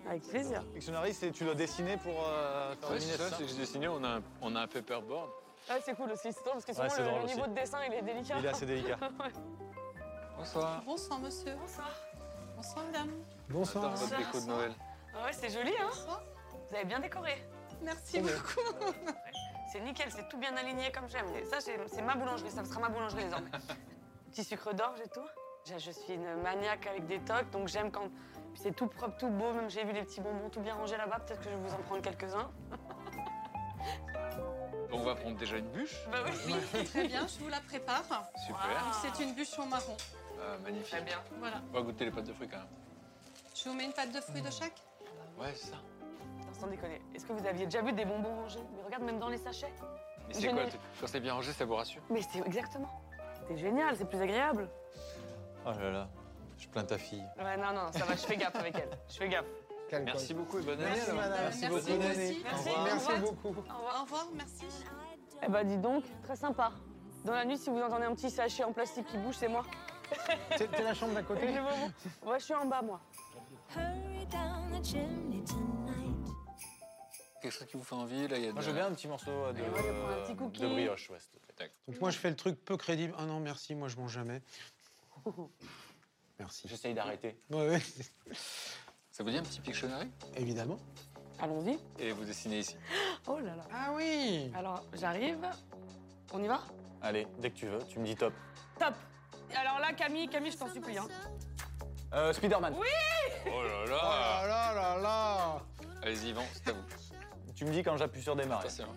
Avec plaisir. Pictionary, c'est tu dois dessiner pour euh, faire Ouais, c'est ça, ça c'est que j'ai dessiné, on a un, on a un paperboard. Ah, c'est cool aussi, c'est drôle parce que Ouais, souvent c'est le, le aussi. niveau de dessin il est délicat. Il est assez délicat. Bonsoir. Bonsoir monsieur. Bonsoir. Bonsoir madame. Bonsoir. J'adore votre déco de Noël. Ah ouais, c'est joli, hein. Vous avez bien décoré. Merci beaucoup. C'est nickel, c'est tout bien aligné comme j'aime. Et ça, c'est ma boulangerie, ça sera ma boulangerie désormais. Petit sucre d'orge et tout. Je je suis une maniaque avec des tocs, donc j'aime quand c'est tout propre, tout beau. Même j'ai vu les petits bonbons tout bien rangés là-bas. Peut-être que je vais vous en prendre quelques-uns. On va prendre déjà une bûche. Bah oui. Oui, très bien, je vous la prépare. Super. Wow. C'est une bûche au marron. Ah, magnifique. Très bien. Voilà. On va goûter les pâtes de fruits quand même. Je vous mets une pâte de fruits de chaque? Ouais, c'est ça. Non, sans déconner. Est-ce que vous aviez déjà vu des bonbons rangés? Mais regarde, même dans les sachets. Mais c'est quoi Quand c'est bien rangé, ça vous rassure? Mais c'est exactement. C'est génial, c'est plus agréable. Oh là là, je plains ta fille. Ouais, non, non, ça va, je fais gaffe avec elle. Je fais gaffe. Merci beaucoup et bonne année. Merci, madame. Merci, Merci beaucoup, vous Nanny. aussi. Merci. Au Merci revoir. beaucoup. Au revoir. Au revoir, merci. Eh bah dis donc, très sympa. Dans la nuit, si vous entendez un petit sachet en plastique qui bouge, c'est moi. C'est c'est la chambre d'à côté? Ouais, je suis en bas, moi. Quelque chose qui vous fait envie là il y a Moi, de- je veux bien un petit morceau de, moi, un petit cookie. de brioche, ouais, s'il te plaît. Donc moi, je fais le truc peu crédible. Ah non, merci, moi, je mange jamais. Merci. J'essaye d'arrêter. Ouais, ouais, Ça vous dit un petit Pictionary? Évidemment. Allons-y. Et vous dessinez ici. Oh là là. Ah oui Alors, j'arrive. On y va? Allez, dès que tu veux, tu me dis top. Top. Alors là, Camille, Camille, je t'en supplie. Hein. Euh, Spider-Man. Oh là Oh là là là là là Allez-y, Yvan, c'est à vous. Tu me dis quand j'appuie sur démarrer. Attention.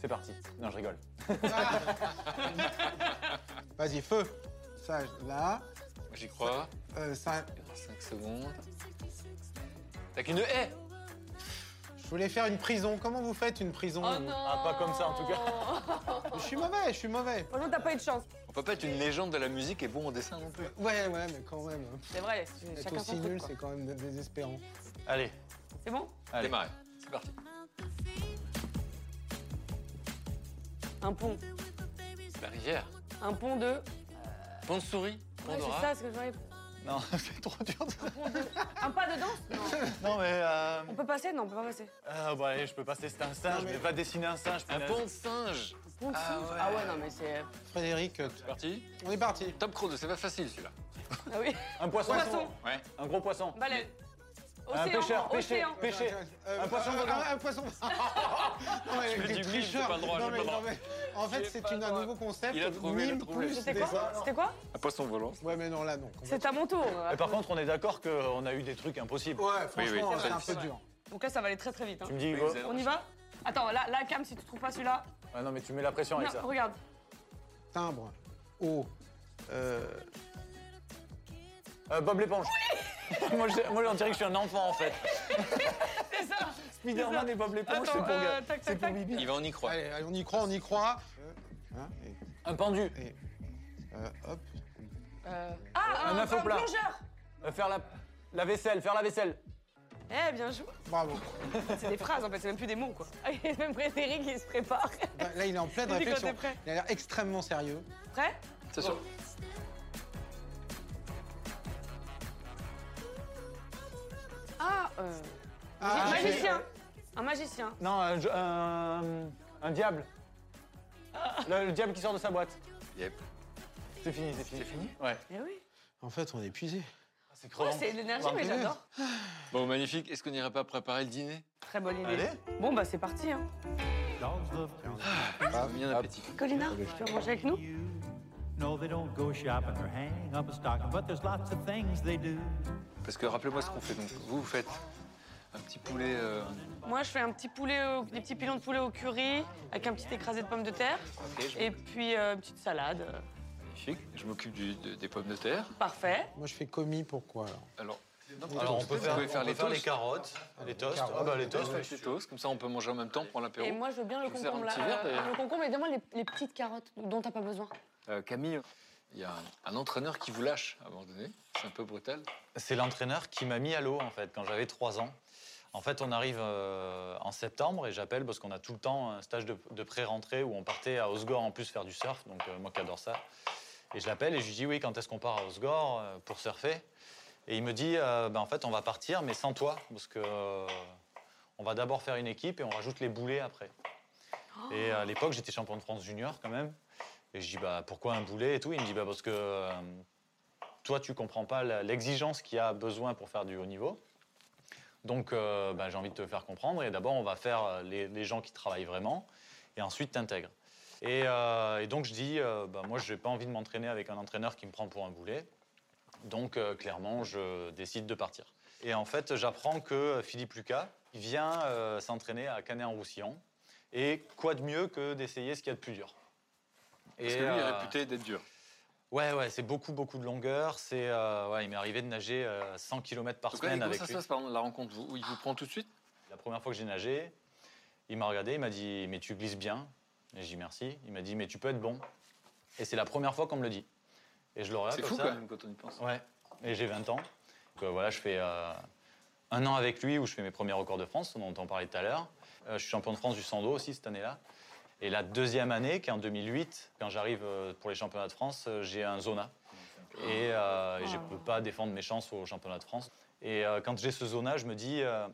C'est parti. Non, je rigole. Vas-y, feu Ça, là. J'y crois. Euh, ça, 5 secondes. T'as qu'une haie je voulais faire une prison. Comment vous faites une prison Oh vous non Ah, pas comme ça, en tout cas. Je suis mauvais, je suis mauvais. Franchement, t'as pas eu de chance. On peut pas être une légende de la musique et bon au dessin non plus. Ouais, ouais, mais quand même. C'est vrai, Être chacun aussi nul, c'est quand même désespérant. Allez, C'est bon? Allez. Démarrez. C'est parti. Un pont. La rivière. Un pont de. Pont de souris. Pont Ouais, de c'est ça ce que j'arrive. Non, c'est trop dur. Un pas de danse? Non. Non, mais. Euh... On peut passer? Non, on peut pas passer. Ah, bon, allez, je peux passer, c'est un singe, Non, mais- mais va dessiner un singe. Un pont de singe. De Ah ouais. Ah ouais, non, mais c'est. Frédéric, euh, C'est parti. on est parti. Top chrono, c'est pas facile celui-là. Ah oui. Un poisson. Poisson. Ouais. Un gros poisson. Baleine. Un Océan. pêcheur, pêcher, Océan. pêcher. Euh, Un poisson euh, volant. Un, un poisson. non, mais Je pas le droit, Non, j'ai mais- pas le droit. non, mais En fait, c'est un nouveau concept. Il a trouvé, il a mime trouvé. plus C'était quoi C'était quoi Un poisson volant. Ouais, mais non, là, non. C'est à mon tour. Mais par contre, on est d'accord qu'on a eu des trucs impossibles. Ouais, Oui, oui, franchement, c'est un peu dur. Donc là, ça va aller très très vite. hein. Tu me dis, On y va Attends, là, là, Cam, si tu trouves pas celui-là. Ah non, mais tu mets la pression avec Non, ça. regarde. Timbre. Eau. Euh, Euh, Bob l'éponge. moi, je- moi, on dirait que je suis un enfant, en fait. C'est ça Spider-Man et Bob l'éponge, c'est Attends, pour, euh, gars. tac, c'est tac, pour tac. Bibi. Il va en y. Allez, allez, on y croit, on y croit. Euh, hein, et, Un pendu. et, euh, hop. Euh, Ah, Un un, œuf au un plat. plongeur Euh, faire la, la vaisselle, faire la vaisselle. Eh, bien joué. Bravo. C'est des phrases en fait, c'est même plus des mots quoi. Et même Frédéric il se prépare. Bah, Là, il est en pleine Il réflexion. prêt. Il a l'air extrêmement sérieux. Prêt? C'est sûr. Ah, euh. Ah, un magicien. Un magicien. Non, un, un, un diable. Le, le diable qui sort de sa boîte. Yep. C'est fini, c'est fini. C'est fini? Ouais. Eh oui. En fait, on est épuisé. C'est Ouais, crevant. c'est de l'énergie, mais j'adore. Bon, magnifique. Est-ce qu'on n'irait pas préparer le dîner? Très bonne idée. Allez. Bon, bah c'est parti. Hein. Ah, Bien appétit. Colina, tu vas manger avec nous? No, they don't go shopping or hang up a stocking, but there's lots of things they do. Parce que rappelez-moi ce qu'on fait. Donc, vous, vous faites un petit poulet. euh, Moi, je fais un petit poulet, au- des petits pilons de poulet au curry avec un petit écrasé de pommes de terre et puis euh, une petite salade. Magnifique. Je m'occupe du- de- des pommes de terre. Parfait. Moi, je fais commis pourquoi alors Alors, Alors, on peut faire, on les peut faire toasts. les carottes, les toasts. carottes, Ah bah, les toasts. faites les toasts. Comme ça, on peut manger en même temps, prendre l'apéro. Et moi, je veux bien le Je vous sers un concombre là. petit verre, Euh, d'ailleurs. le concombre, et donne-moi les, les petites carottes dont t'as pas besoin. Euh, Camille, il y a un, un entraîneur qui vous lâche à un moment donné. C'est un peu brutal. C'est l'entraîneur qui m'a mis à l'eau, en fait, quand j'avais 3 ans. En fait, on arrive euh, en septembre et j'appelle parce qu'on a tout le temps un stage de, de pré-rentrée où on partait à Osgore en plus faire du surf, donc euh, moi qui adore ça. Et je l'appelle et je lui dis oui, quand est-ce qu'on part à Osgore euh, pour surfer? Et il me dit euh, ben, en fait, on va partir, mais sans toi, parce que euh, on va d'abord faire une équipe et on rajoute les boulets après. Et à l'époque, j'étais champion de France junior quand même. Et je dis bah pourquoi un boulet et tout? Il me dit bah parce que toi, tu comprends pas l'exigence qu'il y a besoin pour faire du haut niveau. Donc, bah, j'ai envie de te faire comprendre. Et d'abord, on va faire les, les gens qui travaillent vraiment. Et ensuite, t'intègres. Et, euh, et donc, je dis, euh, bah, moi, je n'ai pas envie de m'entraîner avec un entraîneur qui me prend pour un boulet. Donc, euh, clairement, je décide de partir. Et en fait, j'apprends que Philippe Lucas vient euh, s'entraîner à Canet-en-Roussillon. Et quoi de mieux que d'essayer ce qu'il y a de plus dur Parce que lui, il est euh, réputé d'être dur. Ouais, ouais, c'est beaucoup, beaucoup de longueur. C'est, euh, ouais, il m'est arrivé de nager euh, 100 km par Donc semaine comment avec ça se lui. passe, pardon, la rencontre vous, Il vous prend tout de suite? La première fois que j'ai nagé, il m'a regardé, il m'a dit Mais tu glisses bien. Et j'ai dit merci. Il m'a dit Mais tu peux être bon. Et c'est la première fois qu'on me le dit. Et je le regarde C'est comme fou ça. quand même quand on y pense. Ouais. Et j'ai 20 ans. Donc, euh, voilà, je fais euh, un an avec lui où je fais mes premiers records de France, dont on parlait tout à l'heure. Euh, je suis champion de France du sando aussi cette année-là. Et la deuxième année, qui est en 2008, quand j'arrive pour les championnats de France, j'ai un zona. Et, euh, et je ne peux pas défendre mes chances au championnat de France. Et euh, quand j'ai ce zona, je me dis, euh,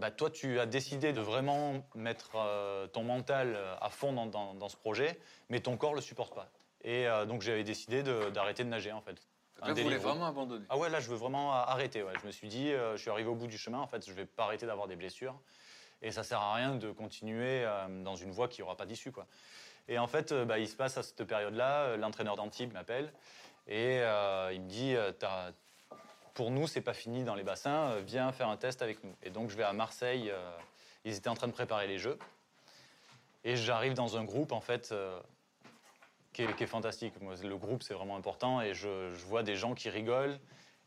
bah, toi, tu as décidé de vraiment mettre euh, ton mental euh, à fond dans, dans- dans ce projet, mais ton corps ne le supporte pas. Et euh, donc, j'avais décidé d'arrêter de, nager, en fait. Un là, vous voulez vraiment abandonner Ah ouais, là, je veux vraiment arrêter. ouais. Je me suis dit, euh, je suis arrivé au bout du chemin, en fait, je vais pas arrêter d'avoir des blessures. Et ça sert à rien de continuer dans une voie qui n'aura pas d'issue, quoi. Et en fait, bah, il se passe à cette période-là, l'entraîneur d'Antibes m'appelle et il me dit, T'as- pour nous, c'est pas fini dans les bassins, euh, viens faire un test avec nous. Et donc, je vais à Marseille, euh, ils étaient en train de préparer les Jeux. Et j'arrive dans un groupe, en fait, euh, qui est, fantastique. Le groupe, c'est vraiment important et je, vois des gens qui rigolent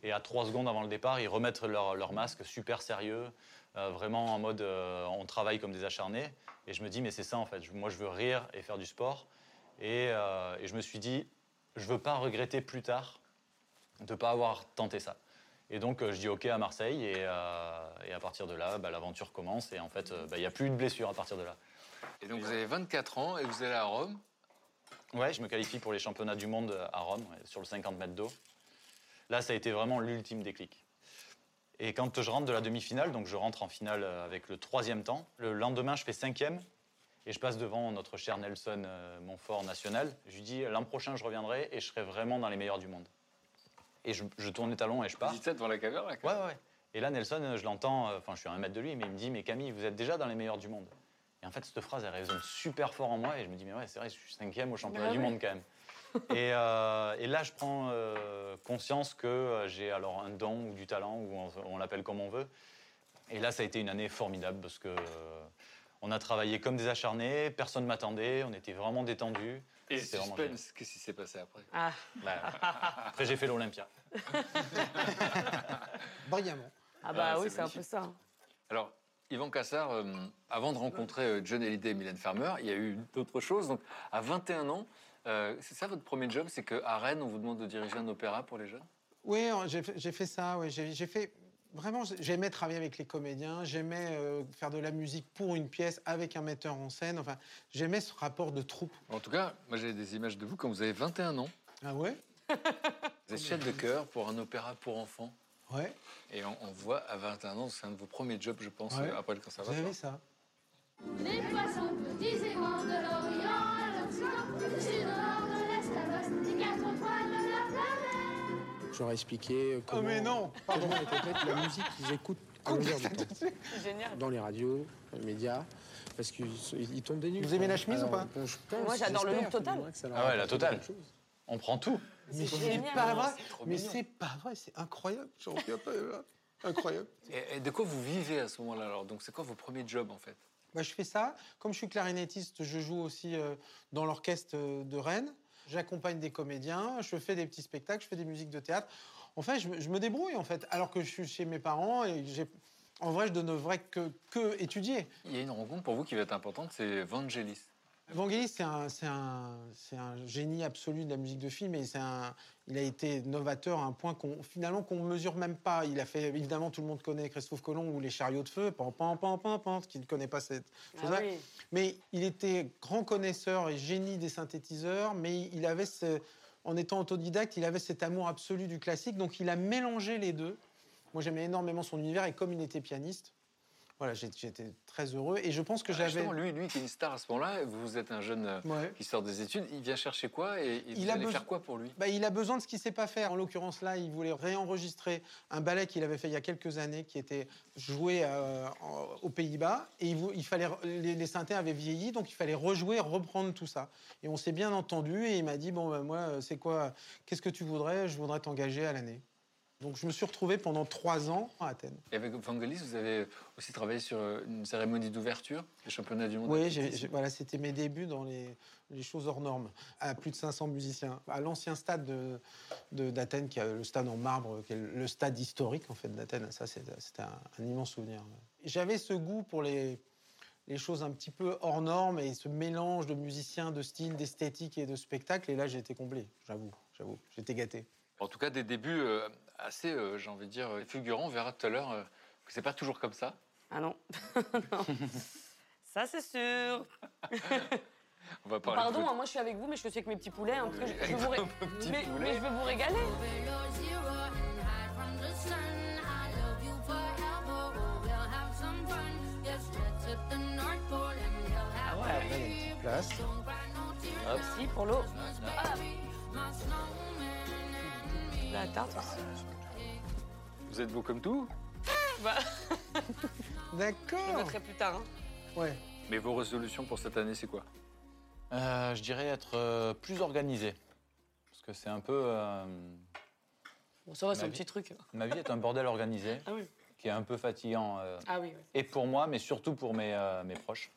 et à trois secondes avant le départ, ils remettent leur, masque super sérieux, vraiment en mode on travaille comme des acharnés. Et je me dis, mais c'est ça en fait. Moi, je veux rire et faire du sport. Et, et je me suis dit, je veux pas regretter plus tard de ne pas avoir tenté ça. Et donc, euh, je dis OK à Marseille et, euh, et à partir de là, bah, l'aventure commence. Et en fait, euh, bah, il n'y a plus de blessure à partir de là. Et donc vous avez 24 ans et vous allez à Rome. Ouais, je me qualifie pour les championnats du monde à Rome, sur le 50 mètres d'eau. Là, ça a été vraiment l'ultime déclic. Et quand je rentre de la demi-finale, donc je rentre en finale avec le troisième temps, le lendemain, je fais cinquième et je passe devant notre cher Nelson Montfort national. Je lui dis l'an prochain, je reviendrai et je serai vraiment dans les meilleurs du monde. Et je, je tourne les talons et je Vous pars. dites ça devant la caméra là, Ouais, ouais. Et là, Nelson, euh, je l'entends, euh, enfin, je suis à un mètre de lui, mais il me dit Mais Camille, vous êtes déjà dans les meilleurs du monde. Et en fait, cette phrase, elle résonne super fort en moi, et je me dis Mais ouais, c'est vrai, je suis cinquième au championnat du ouais. monde quand même. et, euh, et là, je prends euh, conscience que j'ai alors un don ou du talent, ou on, on l'appelle comme on veut. Et là, ça a été une année formidable parce que. euh, on a travaillé comme des acharnés, personne ne m'attendait, on était vraiment détendus. Et suspense, qu'est-ce qui s'est passé après? Ah, Bah, après, j'ai fait l'Olympia. Brillamment. ah bah Ah, oui, c'est un peu ça. hein. Alors, Yvan Cassard, euh, avant de rencontrer euh, John Hallyday et Mylène Farmer, il y a eu d'autres choses. Donc, à 21 ans, euh, c'est ça votre premier job C'est qu'à Rennes, on vous demande de diriger un opéra pour les jeunes? Oui, j'ai fait, ça. Ouais. J'ai j'ai fait vraiment. J'aimais travailler avec les comédiens. J'aimais euh, faire de la musique pour une pièce avec un metteur en scène. Enfin, j'aimais ce rapport de troupe. En tout cas, moi j'ai des images de vous quand vous avez 21 ans. Ah ouais? Vous êtes chef de chœur pour un opéra pour enfants. Ouais. Et on, on voit à 21 ans, c'est un de vos premiers jobs, je pense, Ouais. après le Vous conservatoire. avez ça Les poissons petits aimants de l'Orient à planète. Je leur expliquais comment, Oh mais non comment interprète la musique qu'ils écoutent à longueur de temps. C'est génial. Dans les radios, dans les médias, parce qu'ils tombent des nues. Vous aimez la chemise Alors, ou pas bon, je pense, Moi, j'adore le look total. Ah ouais, la totale. On prend tout. Mais C'est pas vrai. Mais c'est pas vrai. C'est incroyable. J'en reviens pas. là. Incroyable. Et, et de quoi vous vivez à ce moment-là alors Donc, c'est quoi vos premiers jobs en fait? Bah, je fais ça. Comme je suis clarinettiste, je joue aussi euh, dans l'orchestre euh, de Rennes. J'accompagne des comédiens, je fais des petits spectacles, je fais des musiques de théâtre. Je, me- je me débrouille en fait. Alors que je suis chez mes parents et j'ai. En vrai, je ne devrais que, que étudier. Il y a une rencontre pour vous qui va être importante, c'est Vangelis. Vangelis, c'est un, génie absolu de la musique de film et un, il a été novateur à un point qu'on finalement qu'on mesure même pas. Il a fait évidemment tout le monde connaît Christophe Colomb ou les chariots de feu, pan pan pan pan pan, qui ne connaît pas cette Ah chose-là. oui. Mais il était grand connaisseur et génie des synthétiseurs, mais il avait ce- en étant autodidacte, il avait cet amour absolu du classique, donc il a mélangé les deux. Moi, j'aimais énormément son univers et comme il était pianiste, voilà, j'étais très heureux et je pense que Ah, j'avais. Lui, lui qui est une star à ce moment-là, vous êtes un jeune euh, Ouais. qui sort des études, il vient chercher quoi et, Il a besoin- faire quoi pour lui? Bah, il a besoin de ce qu'il sait pas faire. En l'occurrence, là, il voulait réenregistrer un ballet qu'il avait fait il y a quelques années, qui était joué euh, aux Pays-Bas. Et il, fallait, les, les synthés avaient vieilli, donc il fallait rejouer, reprendre tout ça. Et on s'est bien entendu. Et il m'a dit bon, bah, moi, euh, c'est quoi Qu'est-ce que tu voudrais? Je voudrais t'engager à l'année. Donc je me suis retrouvé pendant trois ans à Athènes. Et avec Vangelis, vous avez aussi travaillé sur euh, une cérémonie d'ouverture des championnats du monde Oui, voilà, c'était mes débuts dans les, les choses hors normes, à plus de 500 musiciens. À l'ancien stade de- de- d'Athènes, qui est le stade en marbre, qui est le stade historique en fait d'Athènes. Ça, c'est- c'était un, un immense souvenir. J'avais ce goût pour les, les choses un petit peu hors normes et ce mélange de musiciens, de styles, d'esthétique et de spectacle. Et là, j'ai été comblé, j'avoue, j'avoue, j'étais gâté. En tout cas, des débuts euh, assez, euh, j'ai envie de dire, euh, fulgurants. On verra tout à l'heure euh, que c'est pas toujours comme ça. Ah non. Non. Ça, c'est sûr. On va parler Pardon, de hein, moi je suis avec vous, mais je suis aussi avec mes petits poulets. hein, parce que je, vous ré- mais, je vais vous régaler. Below zero and hide from the sun. I love you forever. We'll have some fun. Yes, let's hit the North Pole and we'll have Ah ouais. Là, il y a une petite place. Hop. Merci pour l'eau. Ah, la tarte aussi. Vous êtes beau comme tout, Bah, je le D'accord. mettrai plus tard. hein. Ouais. mais vos résolutions pour cette année, c'est quoi? Euh, je dirais être euh, plus organisé. Parce que c'est un peu. euh, Bon, ça va, c'est un vie. petit truc. ma vie est un bordel organisé Ah oui. qui est un peu fatigant. euh, Ah oui, oui. et pour moi, mais surtout pour mes, euh, mes proches.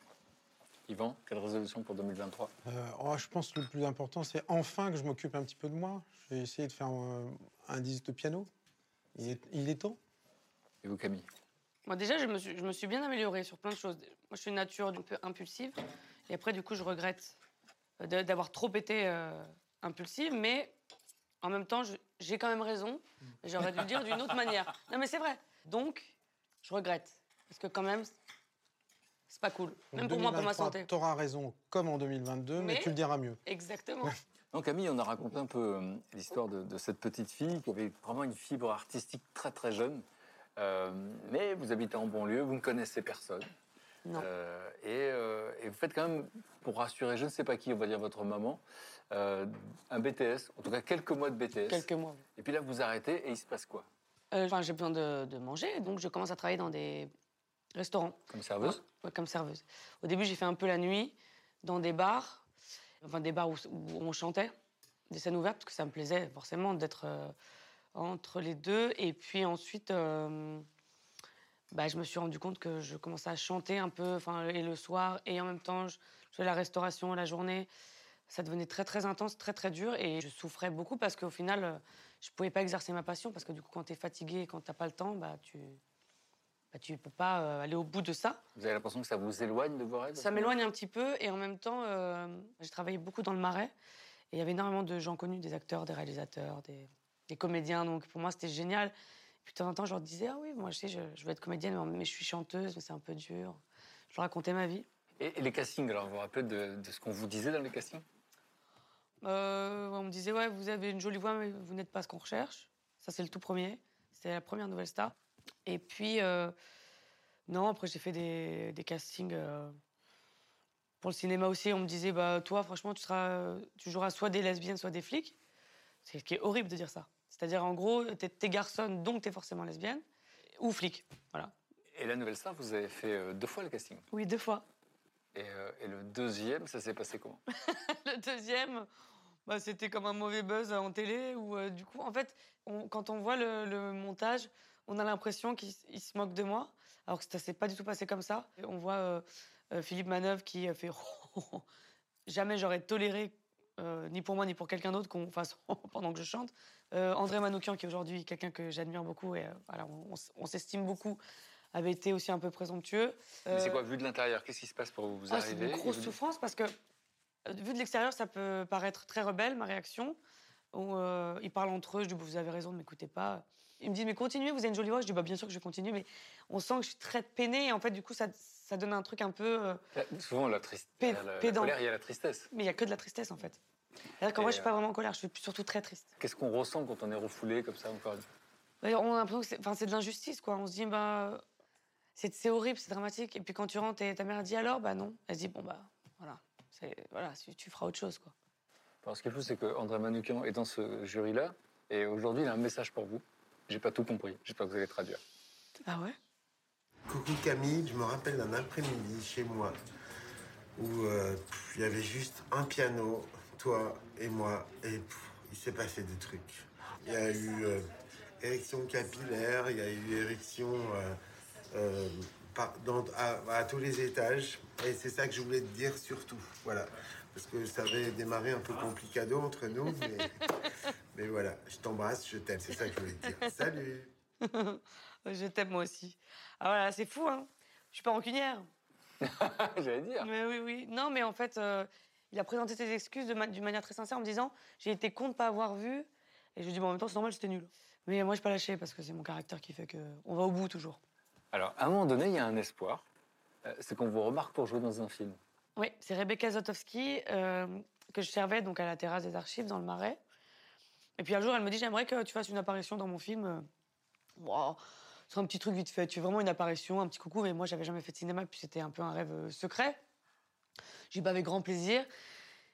Yvan, quelle résolution pour 2023 Euh, oh, je pense que le plus important, c'est enfin que je m'occupe un petit peu de moi. Je vais essayer de faire euh, un disque de piano. Il est, il est temps. Et vous, Camille? Moi, déjà, je me, suis, je me suis bien améliorée sur plein de choses. Moi, je suis une nature un peu impulsive. Et après, du coup, je regrette euh, d'avoir trop été euh, impulsive. Mais en même temps, j'ai quand même raison. J'aurais dû le dire d'une autre manière. Non, mais c'est vrai. Donc, je regrette. Parce que quand même, c'est pas cool. Même pour moi, pour ma santé. Tu auras raison, comme en 2022, mais, Mais- tu le diras mieux. Exactement. Donc Camille, on a raconté un peu euh, l'histoire de, de cette petite fille qui avait vraiment une fibre artistique très très jeune. Euh, mais vous habitez en banlieue, vous ne connaissez personne. Non. Euh, et, euh, et vous faites quand même, pour rassurer je ne sais pas qui, on va dire votre maman, euh, un BTS, en tout cas quelques mois de BTS. Quelques mois. Et puis là, vous arrêtez et il se passe quoi? Euh, Enfin, j'ai besoin de, de manger, donc je commence à travailler dans des restaurants. Comme serveuse Ouais, comme serveuse. Au début, j'ai fait un peu la nuit dans des bars, enfin des bars où, où on chantait, des scènes ouvertes, parce que ça me plaisait forcément d'être euh, entre les deux. Et puis ensuite, euh, bah, je me suis rendu compte que je commençais à chanter un peu, enfin, et le soir, et en même temps, je, je faisais la restauration la journée. Ça devenait très très intense, très très dur, et je souffrais beaucoup parce qu'au final, euh, je pouvais pas exercer ma passion parce que du coup, quand tu es fatigué, et quand t'as pas le temps, bah tu bah, tu peux pas euh, aller au bout de ça. Vous avez l'impression que ça vous éloigne de vos rêves Ça m'éloigne un petit peu et en même temps, euh, j'ai travaillé beaucoup dans le marais et il y avait énormément de gens connus, des acteurs, des réalisateurs, des, des comédiens. Donc pour moi, c'était génial. Et puis de temps en temps, je leur disais Ah oui, moi je sais, je, je veux être comédienne, mais je suis chanteuse, mais c'est un peu dur. Je leur racontais ma vie. Et, et les castings, alors vous vous rappelez de, de ce qu'on vous disait dans les castings? Euh, on me disait Ouais, vous avez une jolie voix, mais vous n'êtes pas ce qu'on recherche. Ça, c'est le tout premier. C'était la première nouvelle star. Et puis, euh, non, après, j'ai fait des, des castings. euh, pour le cinéma aussi, on me disait, bah, toi, franchement, tu, seras, tu joueras soit des lesbiennes, soit des flics. C'est ce qui est horrible de dire ça. C'est-à-dire, en gros, t'es, t'es garçonne, donc t'es forcément lesbienne, ou flic. Voilà. Et la nouvelle star, vous avez fait euh, deux fois le casting. Oui, deux fois. Et, euh, et le deuxième, ça s'est passé comment? Le deuxième, bah, c'était comme un mauvais buzz en télé. Où, euh, du coup, en fait, on- quand on voit le, le montage, on a l'impression qu'il se moque de moi, alors que ça s'est pas du tout passé comme ça. Et on voit euh, euh, Philippe Manœuvre qui fait Jamais j'aurais toléré, euh, ni pour moi ni pour quelqu'un d'autre, qu'on fasse pendant que je chante. Euh, André Manoukian, qui est aujourd'hui quelqu'un que j'admire beaucoup, et voilà, on, s'estime beaucoup, avait été aussi un peu présomptueux. Mais C'est quoi, vu de l'intérieur, qu'est-ce qui se passe pour vous ah, c'est une grosse vous souffrance parce que, vu de l'extérieur, ça peut paraître très rebelle, ma réaction. Où, euh, ils parlent entre eux, je dis, Bah, vous avez raison, ne m'écoutez pas. Ils me disent, mais continuez, vous avez une jolie voix. Je dis, bah, bien sûr que je vais continuer, mais on sent que je suis très peinée. Et en fait, du coup, ça, ça donne un truc un peu. euh, Là, Souvent, la, triste... Pé- la, la pédant. colère, il y a la tristesse. mais il n'y a que de la tristesse, en fait. C'est-à-dire qu'en vrai, je suis pas euh, vraiment en colère, je suis surtout très triste. Qu'est-ce qu'on ressent quand on est refoulé comme ça encore une fois? D'ailleurs, On a l'impression que c'est enfin, de l'injustice, quoi. On se dit, bah, c'est c'est horrible, c'est dramatique. Et puis quand tu rentres et ta mère dit alors, bah non. Elle se dit, bon, bah, voilà, voilà tu, tu feras autre chose, quoi. Alors, ce qui est fou, c'est que André Manoukian est dans ce jury-là, et aujourd'hui, il a un message pour vous. J'ai pas tout compris. J'espère que vous allez traduire. Ah ouais? Coucou Camille, je me rappelle d'un après-midi chez moi où euh, il y avait juste un piano, toi et moi, et pff, il s'est passé des trucs. Il y a eu euh, érection capillaire, il y a eu érection euh, euh, par- dans- à, à tous les étages, et c'est ça que je voulais te dire surtout, voilà. Parce que ça avait démarré un peu complicado entre nous, mais, mais voilà, je t'embrasse, je t'aime, c'est ça que je voulais te dire. Salut je t'aime moi aussi. Ah voilà, c'est fou, hein. Je suis pas rancunière. J'allais dire. Mais oui, oui. Non, mais en fait, euh, il a présenté ses excuses ma- d'une manière très sincère en me disant j'ai été con de pas avoir vu. Et je lui dis bon, en même temps, c'est normal, c'était nul. Mais moi, je pas lâché parce que c'est mon caractère qui fait que on va au bout toujours. Alors, à un moment donné, il y a un espoir. Euh, c'est qu'on vous remarque pour jouer dans un film. Oui, c'est Rebecca Zotowski euh, que je servais donc à la terrasse des archives dans le Marais. Et puis un jour, elle me dit j'aimerais que tu fasses une apparition dans mon film. Wow, c'est un petit truc vite fait. Tu fais vraiment une apparition, un petit coucou. Mais moi, j'avais jamais fait de cinéma, puis c'était un peu un rêve euh, secret. J'ai pas avec grand plaisir.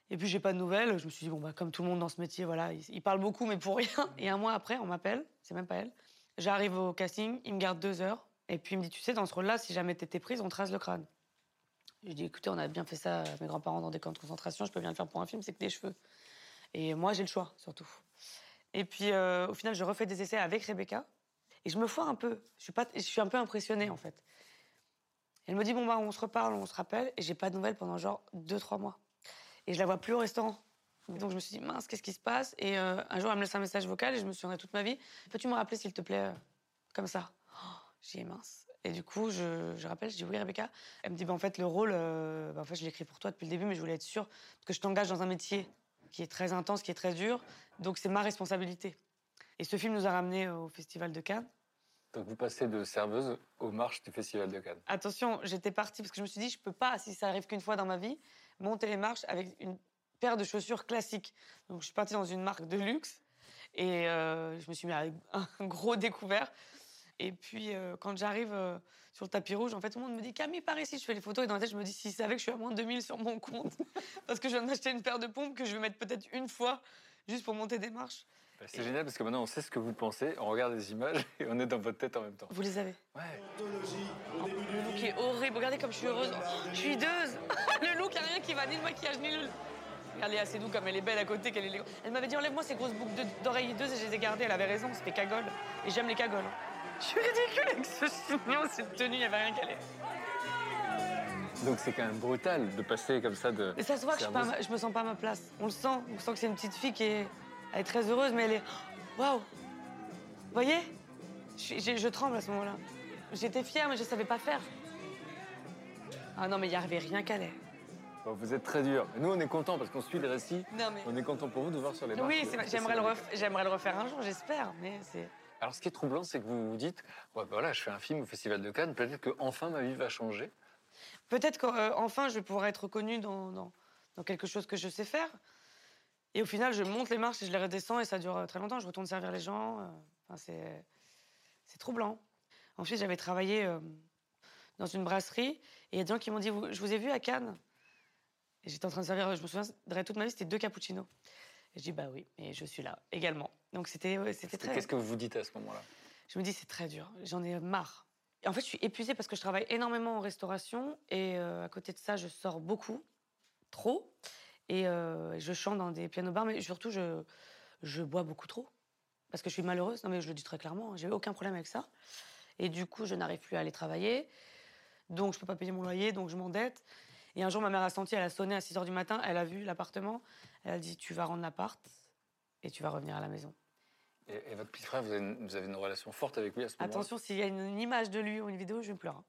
Et puis j'ai pas de nouvelles. Je me suis dit bon bah comme tout le monde dans ce métier, voilà, il, il parle beaucoup mais pour rien. Et un mois après, on m'appelle. C'est même pas elle. J'arrive au casting, il me garde deux heures. Et puis il me dit tu sais dans ce rôle-là, si jamais t'étais prise, on te rase le crâne. Je dis écoutez, on a bien fait ça, mes grands-parents dans des camps de concentration. Je peux bien le faire pour un film, c'est que des cheveux. Et moi j'ai le choix surtout. Et puis euh, au final, je refais des essais avec Rebecca. Et je me foire un peu. Je suis, un peu impressionnée, en fait. Elle me dit bon bah on se reparle, on se rappelle, et j'ai pas de nouvelles pendant genre 2-3 mois. Et je la vois plus au restaurant. Donc je me suis dit mince, qu'est-ce qui se passe? Et euh, un jour elle me laisse un message vocal et je me souviendrai toute ma vie. Peux-tu me rappeler s'il te plaît euh, comme ça? Oh, J'ai dit mince. Et du coup je, rappelle, je dis oui Rebecca. Elle me dit bah, en fait le rôle, euh, bah, en fait je l'ai écrit pour toi depuis le début, mais je voulais être sûre que je t'engage dans un métier qui est très intense, qui est très dur, donc c'est ma responsabilité. Et ce film nous a ramenés au Festival de Cannes. Donc vous passez de serveuse aux marches du Festival de Cannes. Attention, j'étais partie parce que je me suis dit, je peux pas, si ça arrive qu'une fois dans ma vie, monter les marches avec une paire de chaussures classiques. Donc je suis partie dans une marque de luxe et euh, je me suis mis avec un gros découvert. Et puis euh, quand j'arrive euh, sur le tapis rouge, en fait, tout le monde me dit Camille, par ici. Je fais les photos et dans la tête, je me dis, s'ils savaient que je suis à moins de 2000 sur mon compte, parce que je viens d'acheter une paire de pompes que je vais mettre peut-être une fois juste pour monter des marches. Bah, c'est génial parce que maintenant on sait ce que vous pensez, on regarde les images et on est dans votre tête en même temps. Vous les avez Ouais. Le look est horrible. Regardez comme je suis heureuse. Je suis hideuse. Le look, il a rien qui va, ni le maquillage, ni le. Regardez, assez doux comme elle est belle à côté, qu'elle est. Elle m'avait dit enlève-moi ces grosses boucles d'oreilles hideuses et je les ai gardées. Elle avait raison, c'était cagole. Et j'aime les cagoles. Je suis ridicule avec ce chignon, cette tenue, il n'y avait rien qu'elle Donc c'est quand même brutal de passer comme ça de. Et ça se voit que je, suis pas je me sens pas à ma place. On le sent. On sent que c'est une petite fille qui est, elle est très heureuse, mais elle est. Waouh Vous voyez? Je, suis- j'ai- je tremble à ce moment-là. J'étais fière, mais je savais pas faire. Ah non, mais il n'y avait rien est. Bon, vous êtes très dur. Nous on est contents parce qu'on suit les récits. Non, mais- On est content pour vous de voir sur les marches. Oui, j'aimerais le, ref- le refaire un jour, j'espère. Mais c'est. Alors, ce qui est troublant, c'est que vous vous dites, bah voilà, je fais un film au Festival de Cannes, peut-être que enfin ma vie va changer. Peut-être qu'enfin, je vais pouvoir être reconnue dans, dans, quelque chose que je sais faire. Et au final, je monte les marches et je les redescends et ça dure euh, très longtemps. Je retourne servir les gens. euh, Enfin, c'est, c'est troublant. Ensuite, j'avais travaillé euh, dans une brasserie et il y a des gens qui m'ont dit Je vous ai vu à Cannes. Et j'étais en train de servir, je me souviens, toute ma vie, c'était deux cappuccinos. Je dis Bah oui, et je suis là également. Donc c'était, c'était très. Qu'est-ce que vous vous dites à ce moment-là? Je me dis, c'est très dur. J'en ai marre. Et en fait, je suis épuisée parce que je travaille énormément en restauration. Et euh, à côté de ça, je sors beaucoup, trop. Et euh, je chante dans des pianos-bars. Mais surtout, je, je bois beaucoup trop. Parce que je suis malheureuse. Non, mais je le dis très clairement. hein, J'ai aucun problème avec ça. Et du coup, je n'arrive plus à aller travailler. Donc, je peux pas payer mon loyer. Donc, je m'endette. Et un jour, ma mère a senti, elle a sonné à 6 h du matin. Elle a vu l'appartement. Elle a dit Tu vas rendre l'appart et tu vas revenir à la maison. et, et votre petit frère, vous avez, une, vous avez une relation forte avec lui à ce moment-là? Attention, s'il y a une, une image de lui ou une vidéo, je pleure.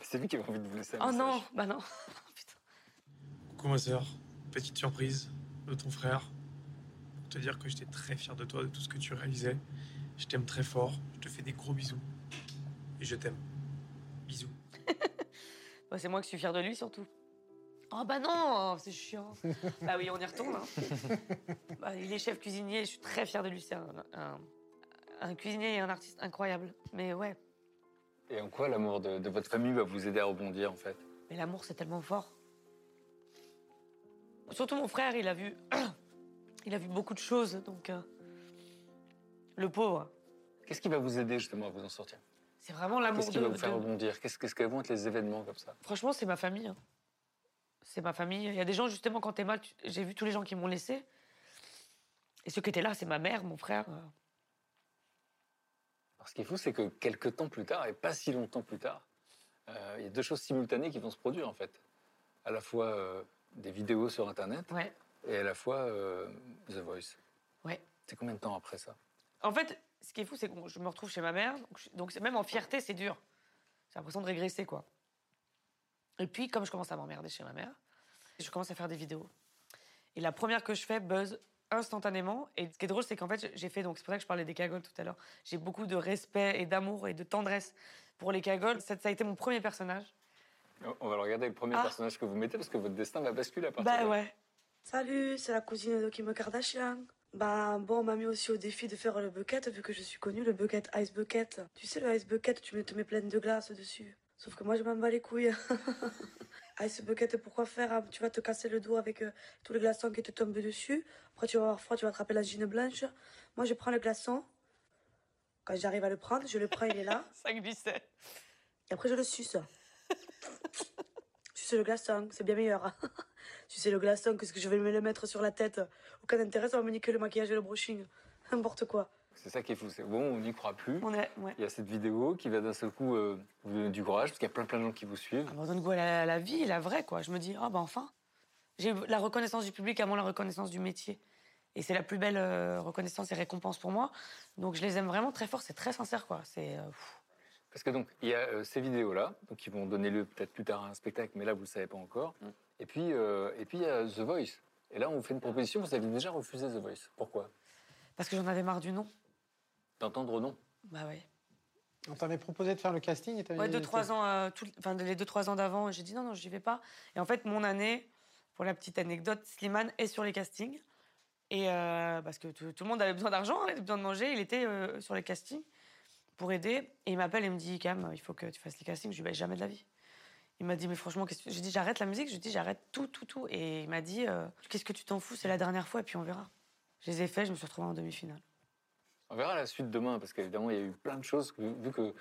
C'est lui qui avait envie de vous laisser un Oh message. non, bah non. Coucou ma sœur, petite surprise de ton frère. Pour te dire que j'étais très fier de toi, de tout ce que tu réalisais. Je t'aime très fort, je te fais des gros bisous. Et je t'aime. Bisous. Bah, c'est moi qui suis fière de lui surtout. Oh bah non, c'est chiant. bah oui, on y retourne. hein. Bah, il est chef cuisinier, je suis très fière de lui. C'est un, un- un cuisinier et un artiste incroyable. Mais ouais, Et en quoi l'amour de, de votre famille va vous aider à rebondir en fait? Mais l'amour c'est tellement fort. Surtout mon frère, il a vu, il a vu beaucoup de choses, donc euh, le pauvre. Qu'est-ce qui va vous aider justement à vous en sortir? C'est vraiment l'amour Qu'est-ce qui de- va vous faire de- rebondir? Qu'est-ce qu'est-ce que vont être les événements comme ça? Franchement, c'est ma famille. hein. C'est ma famille. Il y a des gens, justement, quand t'es mal, tu- j'ai vu tous les gens qui m'ont laissé. Et ceux qui étaient là, c'est ma mère, mon frère. Alors, ce qu'il faut, c'est que quelques temps plus tard, et pas si longtemps plus tard, euh, il y a deux choses simultanées qui vont se produire en fait. À la fois euh, des vidéos sur Internet Ouais. et à la fois euh, The Voice. Ouais. C'est combien de temps après ça? En fait, ce qui est fou, c'est que je me retrouve chez ma mère. Donc, Donc, même en fierté, c'est dur. J'ai l'impression de régresser, quoi. Et puis, comme je commence à m'emmerder chez ma mère, je commence à faire des vidéos. Et la première que je fais buzz instantanément. Et ce qui est drôle, c'est qu'en fait, j'ai fait, donc c'est pour ça que je parlais des cagoles tout à l'heure, j'ai beaucoup de respect et d'amour et de tendresse pour les cagoles. Ça, ça a été mon premier personnage. On- va le regarder le premier Ah. personnage que vous mettez parce que votre destin va basculer à partir Bah de là. ouais. Salut, c'est la cousine de Kim Kardashian. Bah bon, on m'a mis aussi au défi de faire le bucket vu que je suis connue, le bucket ice bucket. Tu sais, le ice bucket, tu mets, te mets plein de glace dessus. Sauf que moi, je m'en bats les couilles. ice bucket, pourquoi faire hein? Tu vas te casser le dos avec euh, tous les glaçons qui te tombent dessus. Après, tu vas avoir froid, tu vas attraper la gine blanche. Moi, je prends le glaçon. Quand j'arrive à le prendre, je le prends, il est là. Ça glissait. Et après, je le suce. suce le glaçon, c'est bien meilleur. sucer le glaçon, qu'est-ce que je vais me le mettre sur la tête? Aucun intérêt, ça va me niquer le maquillage et le brushing. N'importe quoi. C'est ça qui est fou. C'est bon, on n'y croit plus. On est, ouais. Il y a cette vidéo qui va d'un seul coup euh, vous donner du courage parce qu'il y a plein plein de gens qui vous suivent. On donne goût à la, à la vie, la vraie, quoi. Je me dis, ah bah enfin. J'ai la reconnaissance du public avant la reconnaissance du métier. Et c'est la plus belle euh, reconnaissance et récompense pour moi. Donc je les aime vraiment très fort, c'est très sincère, quoi. C'est. euh. Parce que donc il y a euh, ces vidéos là, donc qui vont donner lieu peut-être plus tard à un spectacle, mais là vous le savez pas encore. Mm. Et puis et puis il y a The Voice. Et là on vous fait une proposition. Vous avez déjà refusé The Voice. Pourquoi? Parce que j'en avais marre du nom. D'entendre non. Bah ouais. On t'avait proposé de faire le casting et Ouais, deux, trois ans, euh, tout- enfin, les deux, trois ans d'avant, j'ai dit non, non, j'y vais pas. Et en fait, mon année, pour la petite anecdote, Slimane est sur les castings. Et euh, parce que tout, tout le monde avait besoin d'argent, avait besoin de manger, il était euh, sur les castings pour aider. Et il m'appelle et me dit, Cam, il faut que tu fasses les castings. Je lui dis, bah, jamais de la vie. Il m'a dit, mais franchement, qu'est-ce que... j'ai dit, j'arrête la musique, je lui dis, j'arrête tout, tout, tout. Et il m'a dit, euh, qu'est-ce que tu t'en fous, c'est la dernière fois, et puis on verra. Je les ai faits, je me suis retrouvée en demi-finale. On verra la suite demain parce qu'évidemment il y a eu plein de choses vu, que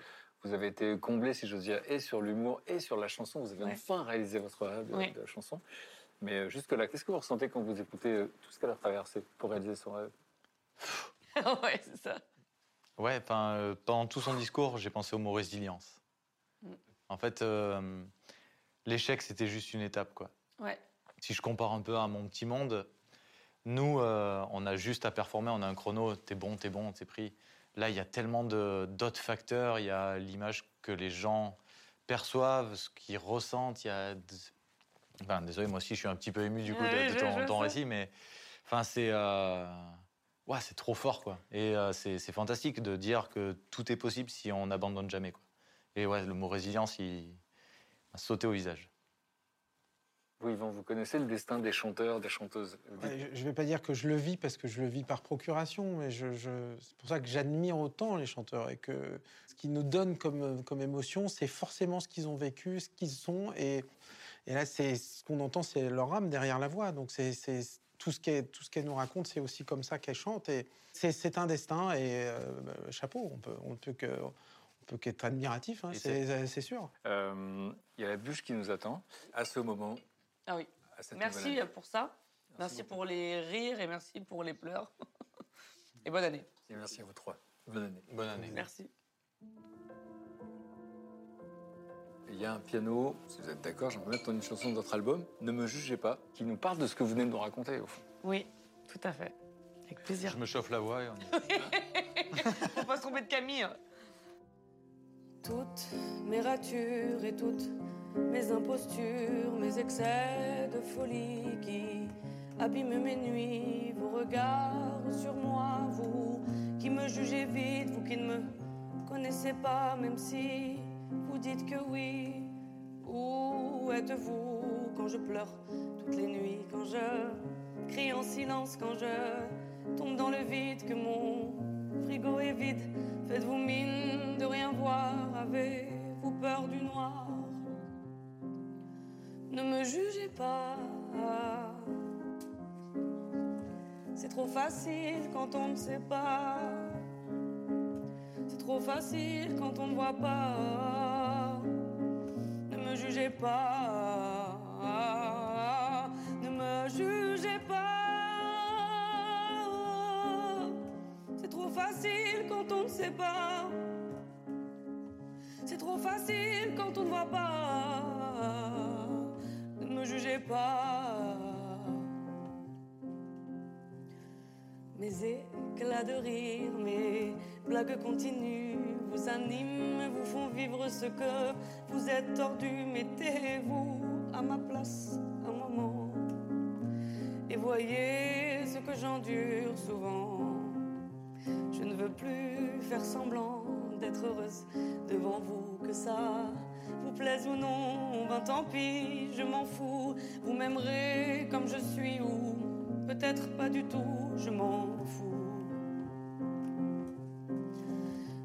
vous avez été comblé, si j'ose dire, et sur l'humour et sur la chanson. Vous avez Ouais. enfin réalisé votre rêve de, la chanson. Mais euh, jusque là, qu'est-ce que vous ressentez quand vous écoutez euh, tout ce qu'elle a traversé pour réaliser son rêve? Ouais, c'est ça. Ouais, enfin, euh, pendant tout son discours, j'ai pensé au mot résilience. Mm. En fait, euh, l'échec, c'était juste une étape, quoi. Ouais. Si je compare un peu à mon petit monde, nous, euh, on a juste à performer, on a un chrono, t'es bon, t'es bon, t'es pris. Là, il y a tellement d'autres facteurs, il y a l'image que les gens perçoivent, ce qu'ils ressentent, il y a... Enfin, désolé, moi aussi, je suis un petit peu ému du coup de, ton, récit, mais enfin, c'est... euh, Ouais, c'est trop fort, quoi. Et euh, c'est c'est fantastique de dire que tout est possible si on n'abandonne jamais, quoi. Et ouais, le mot résilience, il m'a sauté au visage. Vous, Yvan, vous connaissez le destin des chanteurs, des chanteuses Ouais, je ne vais pas dire que je le vis parce que je le vis par procuration, mais je, je- c'est pour ça que j'admire autant les chanteurs et que ce qu'ils nous donnent comme, comme émotion, c'est forcément ce qu'ils ont vécu, ce qu'ils sont. Et, et là, c'est ce qu'on entend, c'est leur âme derrière la voix. Donc c'est c'est- tout ce qu'elle nous raconte, c'est aussi comme ça qu'elle chante. Et c'est un destin et euh, bah, chapeau, on peut, on peut que peut qu'être admiratif, hein, c'est sûr. Euh, Il y a la bûche qui nous attend à ce moment. Ah oui. à cette Merci pour ça. Merci, pour les rires et merci pour les pleurs. et bonne année. Et merci à vous trois. Bonne année. Bonne année. Merci. Il y a un piano, si vous êtes d'accord, j'aimerais mettre une chanson de votre album, Ne me jugez pas, qui nous parle de ce que vous venez de nous raconter, au fond. Oui, tout à fait. Avec plaisir. Je me chauffe la voix et on y va. Faut pas se tromper de Camille. Toutes mes ratures et toutes mes impostures, mes excès de folie qui abîment mes nuits, vos regards sur moi, vous qui me jugez vite, vous qui ne me connaissez pas, même si vous dites que oui. Où êtes-vous quand je pleure toutes les nuits, quand je crie en silence, quand je tombe dans le vide, que mon frigo est vide? Faites-vous mine de rien voir, avez-vous peur du noir? Ne me jugez pas. C'est trop facile quand on ne sait pas. C'est trop facile quand on ne voit pas. Ne me jugez pas. Ne me jugez pas. C'est trop facile quand on ne sait pas. C'est trop facile quand on ne voit pas. Ne me jugez pas. Mes éclats de rire, mes blagues continues vous animent, vous font vivre ce que vous êtes tordu. Mettez-vous à ma place un moment et voyez ce que j'endure souvent. Je ne veux plus faire semblant d'être heureuse devant vous, que ça vous plaise ou non. Ben tant pis, je m'en fous. Vous m'aimerez comme je suis ou peut-être pas du tout, je m'en fous.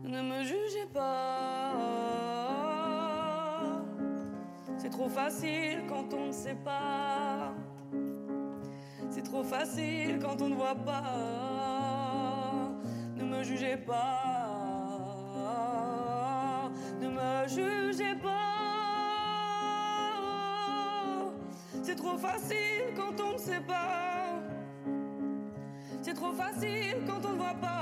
Ne me jugez pas. C'est trop facile quand on ne sait pas. C'est trop facile quand on ne voit pas. Ne me jugez pas. Ne me jugez pas. C'est trop facile quand on ne sait pas. C'est trop facile quand on ne voit pas.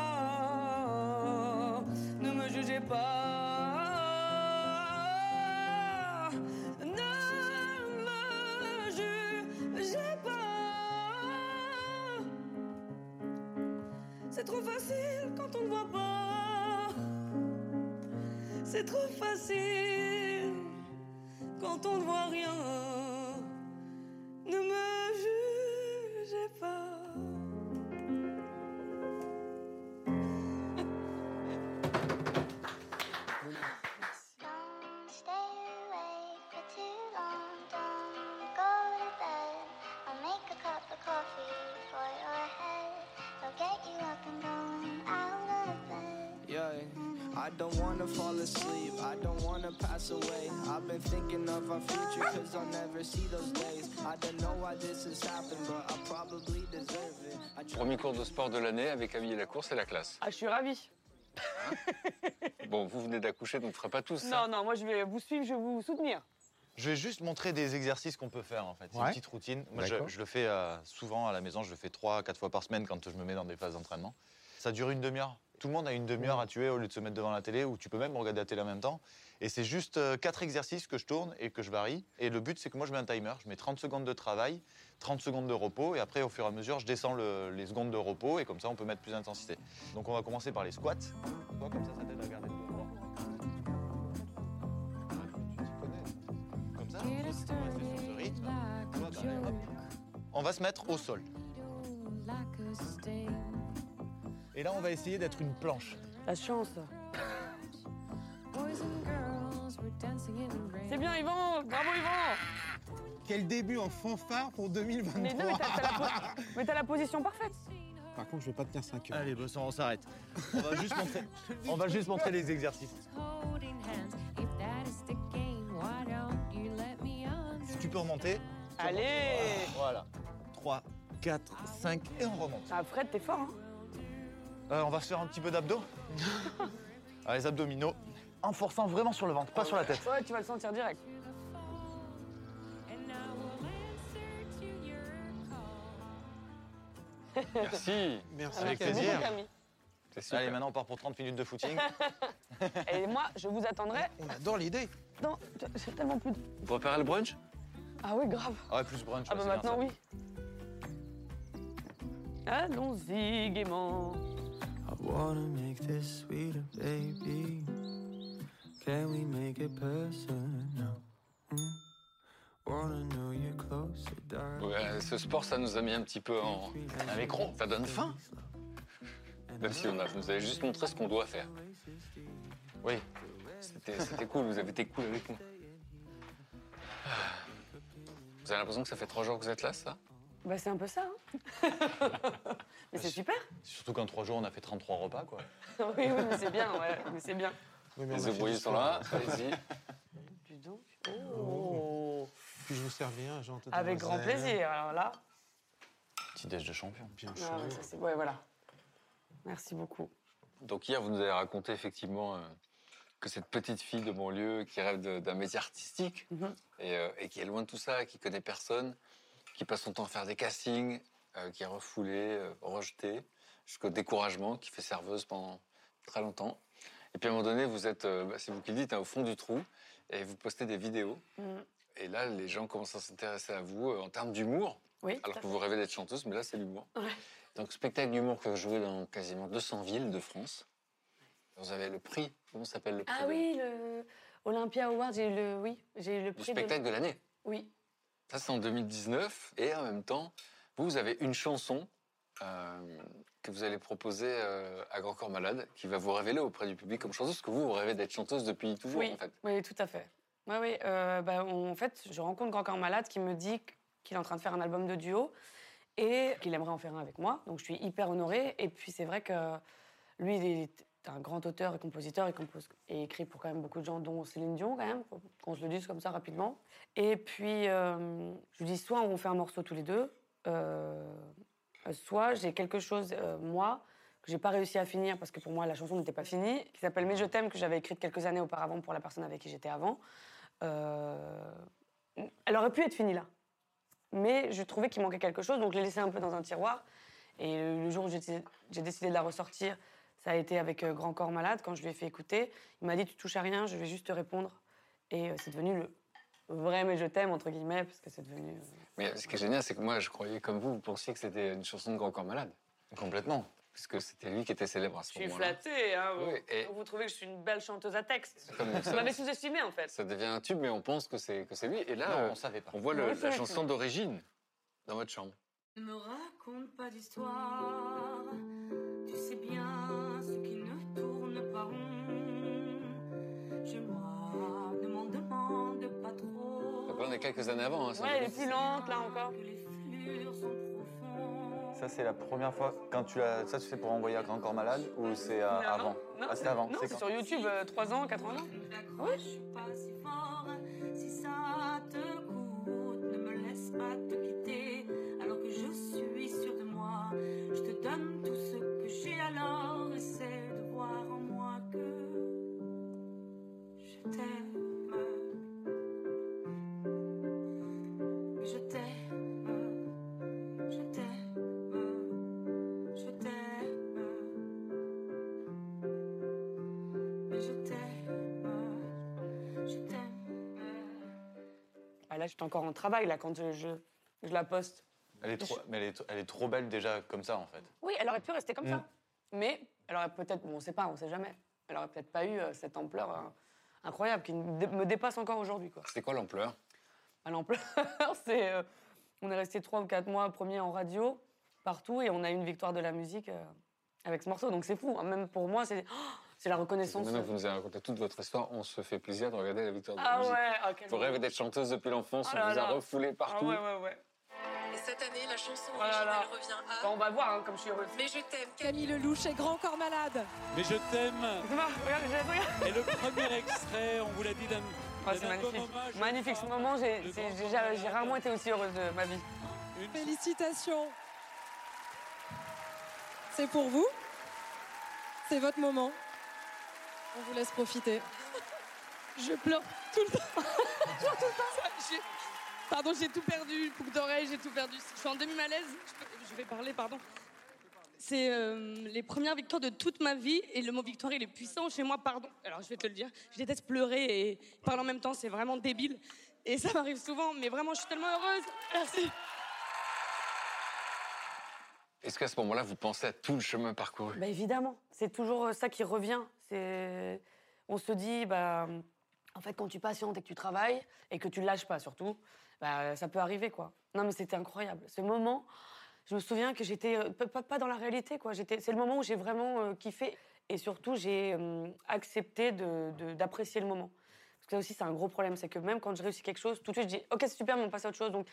jugez pas. Ne me jugez pas. C'est trop facile quand on ne voit pas. C'est trop facile quand on ne voit rien. I don't wanna fall asleep, I don't wanna pass away. I've been thinking of our future, cause I'll never see those days. I don't know why this has happened, but I probably deserve it. I try- Premier cours de sport de l'année avec Camille et la course et la classe. Ah, je suis ravie. Bon, vous venez d'accoucher, donc ne ferez pas tous ça. Non, non, moi je vais vous suivre, je vais vous soutenir. Je vais juste montrer des exercices qu'on peut faire en fait. C'est Ouais. une petite routine. Moi, je, le fais euh, souvent à la maison. Je le fais trois, quatre fois par semaine quand je me mets dans des phases d'entraînement. Ça dure une demi-heure. Tout le monde a une demi-heure à tuer au lieu de se mettre devant la télé ou tu peux même regarder la télé en même temps. Et c'est juste euh, quatre exercices que je tourne et que je varie. Et le but, c'est que moi, je mets un timer. Je mets 30 secondes de travail, 30 secondes de repos. Et après, au fur et à mesure, je descends le- les secondes de repos. Et comme ça, on peut mettre plus d'intensité. Donc, on va commencer par les squats. Comme ça, ça t'aide à garder le. Comme ça, sur ce rythme. On va se mettre au sol. Et là, on va essayer d'être une planche. La chance. C'est bien, Yvan Bravo, Yvan Quel début en fanfare pour 2023. Mais non, mais t'as la, position parfaite. Par contre, je vais pas tenir 5 heures. Allez, bossons, on s'arrête. On va juste montrer, on va juste montrer les exercices. Si tu peux remonter. Allez. Voilà. 3, 4, 5 et on remonte. Ah, Fred, t'es fort, hein Euh, on va se faire un petit peu d'abdos. Allez, les abdominaux. En forçant vraiment sur le ventre, pas sur la tête. Ouais, tu vas le sentir direct. Merci. Merci. Avec Merci plaisir. super. Allez, maintenant on part pour 30 minutes de footing. Et moi, je vous attendrai On adore l'idée. dans... J'ai tellement plus de... Vous préparez le brunch? Ah oui, grave. Ah ouais, plus brunch. Ah ouais, bah bien maintenant, oui. Allons-y gaiement. I wanna make this sweeter, baby. Can we make it personal? Mm? Wanna know you closer, darling. Ouais, ce sport, ça nous a mis un petit peu en... Un micro. Ça donne faim. Même si on a, vous avez juste montré ce qu'on doit faire. Oui. C'était c'était cool, vous avez été cool avec nous. Ah. Vous avez l'impression que ça fait trois jours que vous êtes là, ça? Bah c'est un peu ça. hein. mais c'est super. Surtout qu'en 3 jours, on a fait 33 repas, quoi. oui, oui, mais c'est bien, ouais, mais c'est bien. Oui, mais Les ébrouillés sont là, allez-y. Dis donc. Oh. Puis-je vous servir un gentil Avec grand plaisir. Alors là, Petit déj de champion. Bien ah ouais, ça, c'est- ouais, voilà. Merci beaucoup. Donc hier, vous nous avez raconté effectivement euh, que cette petite fille de banlieue qui rêve d'un métier artistique Mhm. et, euh, et qui est loin de tout ça, qui connaît personne, qui passe son temps à faire des castings, euh, qui est refoulée, euh, rejetée, jusqu'au découragement, qui fait serveuse pendant très longtemps. Et puis à un moment donné, vous êtes, euh, bah, c'est vous qui le dites, hein, au fond du trou, et vous postez des vidéos. Mhm. Et là, les gens commencent à s'intéresser à vous euh, en termes d'humour, Oui, alors que vous rêvez d'être chanteuse, mais là, c'est l'humour. Ouais. Donc, spectacle d'humour que vous jouez dans quasiment 200 villes de France. Vous avez le prix, comment s'appelle le prix Ah de- oui, le Olympia Award, j'ai eu le, oui, j'ai eu le du prix spectacle de l'année Oui. Ça, c'est en 2019. Et en même temps, vous, vous avez une chanson euh, que vous allez proposer euh, à Grand Corps Malade, qui va vous révéler auprès du public comme chanteuse, parce que vous, vous rêvez d'être chanteuse depuis toujours, oui, en fait. oui, tout à fait. Oui, oui. euh, bah, on- en fait, je rencontre Grand Corps Malade qui me dit qu'il est en train de faire un album de duo et qu'il aimerait en faire un avec moi. Donc, je suis hyper honorée. Et puis, c'est vrai que lui, il est un grand auteur et compositeur. Il compose et écrit pour quand même beaucoup de gens, dont Céline Dion, quand même, qu'on se le dise comme ça rapidement. Et puis, euh, je lui dis soit on fait un morceau tous les deux, euh, soit j'ai quelque chose, euh, moi, que j'ai pas réussi à finir parce que pour moi la chanson n'était pas finie, qui s'appelle Mais je t'aime, que j'avais écrite quelques années auparavant pour la personne avec qui j'étais avant. Elle aurait pu être finie là. Mais je trouvais qu'il manquait quelque chose, donc je l'ai laissée un peu dans un tiroir. Et le jour où j'ai décidé de la ressortir, Ça a été avec euh, Grand Corps Malade, quand je lui ai fait écouter. Il m'a dit Tu touches à rien, je vais juste te répondre. Et euh, c'est devenu le vrai Mais je t'aime, entre guillemets, parce que c'est devenu. euh, Mais ce qui est génial, c'est que moi, je croyais comme vous, vous pensiez que c'était une chanson de Grand Corps Malade. Complètement. Puisque c'était lui qui était célèbre à ce Je suis moment-là. flattée, hein. vous- Oui, et- Vous trouvez que je suis une belle chanteuse à texte Comme Vous ça. m'avez sous-estimé, en fait. Ça devient un tube, mais on pense que c'est que c'est lui. Et là, Non, euh, on savait pas. on voit le- la chanson d'origine dans votre chambre. Ne me raconte pas d'histoire. Pas trop. Là, on est quelques années avant. Hein, c'est Ouais, elle est plus lente, là, encore. Ça, c'est la première fois. Quand tu l'as. Ça, tu fais pour envoyer à Grand Corps Malade ou c'est euh, avant Non, Ah, c'était avant. Non, c'est c'est sur YouTube, 3 ans, 4 ans. N'accroche pas si fort. Si ça te coûte, ne me laisse pas te Encore en travail, là, quand je, la poste. Elle est trop, mais elle est, elle est trop belle déjà comme ça en fait. Oui, elle aurait pu rester comme Mm. ça. Mais elle aurait peut-être, bon, on sait pas, on sait jamais. Elle aurait peut-être pas eu euh, cette ampleur euh, incroyable qui me dé- me dépasse encore aujourd'hui. C'est quoi l'ampleur? À l'ampleur, c'est. euh, on est resté trois ou quatre mois premier en radio, partout, et on a eu une victoire de la musique euh, avec ce morceau. Donc c'est fou. hein. Même pour moi, c'est oh, c'est la reconnaissance. Maintenant que vous nous avez raconté toute votre histoire, on se fait plaisir de regarder la victoire de Ah la musique. ouais, ah, Vous rêvez d'être chanteuse depuis l'enfance, Oh on là vous a refoulé partout. Ah ouais, ouais, ouais. Et cette année, la chanson Oh originale revient à. Bon, on va voir hein, comme je suis heureuse. Mais je t'aime. Camille Lelouch et Grand Corps Malade. Mais je t'aime. Et le premier extrait, on vous l'a dit, d'un. Oh, c'est magnifique. Magnifique ce moment. J'ai rarement été aussi heureuse de ma vie. Félicitations. C'est pour vous. C'est votre moment. On vous laisse profiter. Je pleure tout le temps. Je pleure tout le temps. Pardon, j'ai tout perdu. Boucle d'oreille, j'ai tout perdu. Je suis en demi-malaise. Je, vais parler, pardon. C'est euh, les premières victoires de toute ma vie et le mot victoire, il est puissant chez moi, pardon. Alors, je vais te le dire. Je déteste pleurer et parler en même temps, c'est vraiment débile. Et ça m'arrive souvent, mais vraiment, je suis tellement heureuse. Merci. Est-ce qu'à ce moment-là, vous pensez à tout le chemin parcouru? Bah évidemment, c'est toujours euh, ça qui revient. C'est, on se dit, bah, en fait, quand tu patientes et que tu travailles et que tu lâches pas surtout, bah, ça peut arriver quoi. Non mais c'était incroyable. Ce moment, je me souviens que j'étais euh, pas, dans la réalité quoi. J'étais, c'est le moment où j'ai vraiment euh, kiffé et surtout j'ai euh, accepté de- de- d'apprécier le moment. Parce que ça aussi c'est un gros problème, c'est que même quand je réussis quelque chose, tout de suite je dis, ok c'est super, mais on passe à autre chose. Donc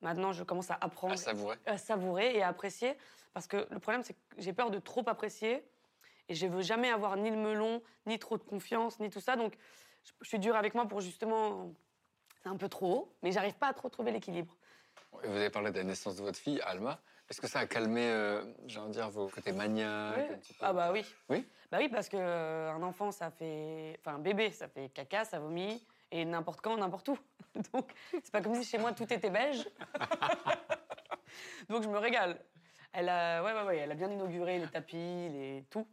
maintenant je commence à apprendre À savourer. à savourer et à apprécier. Parce que le problème, c'est que j'ai peur de trop apprécier. Et je veux jamais avoir ni le melon, ni trop de confiance, ni tout ça. Donc, je, je suis dure avec moi pour justement. C'est un peu trop haut, mais j'arrive pas à trop trouver l'équilibre. Et Vous avez parlé de la naissance de votre fille, Alma. Est-ce que ça a calmé, euh, j'ai envie de dire, vos côtés maniaques peu? Ah bah oui. Oui? Bah oui, parce que euh, un enfant, ça fait. Enfin, un bébé, ça fait caca, ça vomit, et n'importe quand, n'importe où. Donc, c'est pas comme si chez moi tout était beige. Donc, je me régale. Elle a, ouais, ouais, ouais, elle a bien inauguré les tapis, les tout.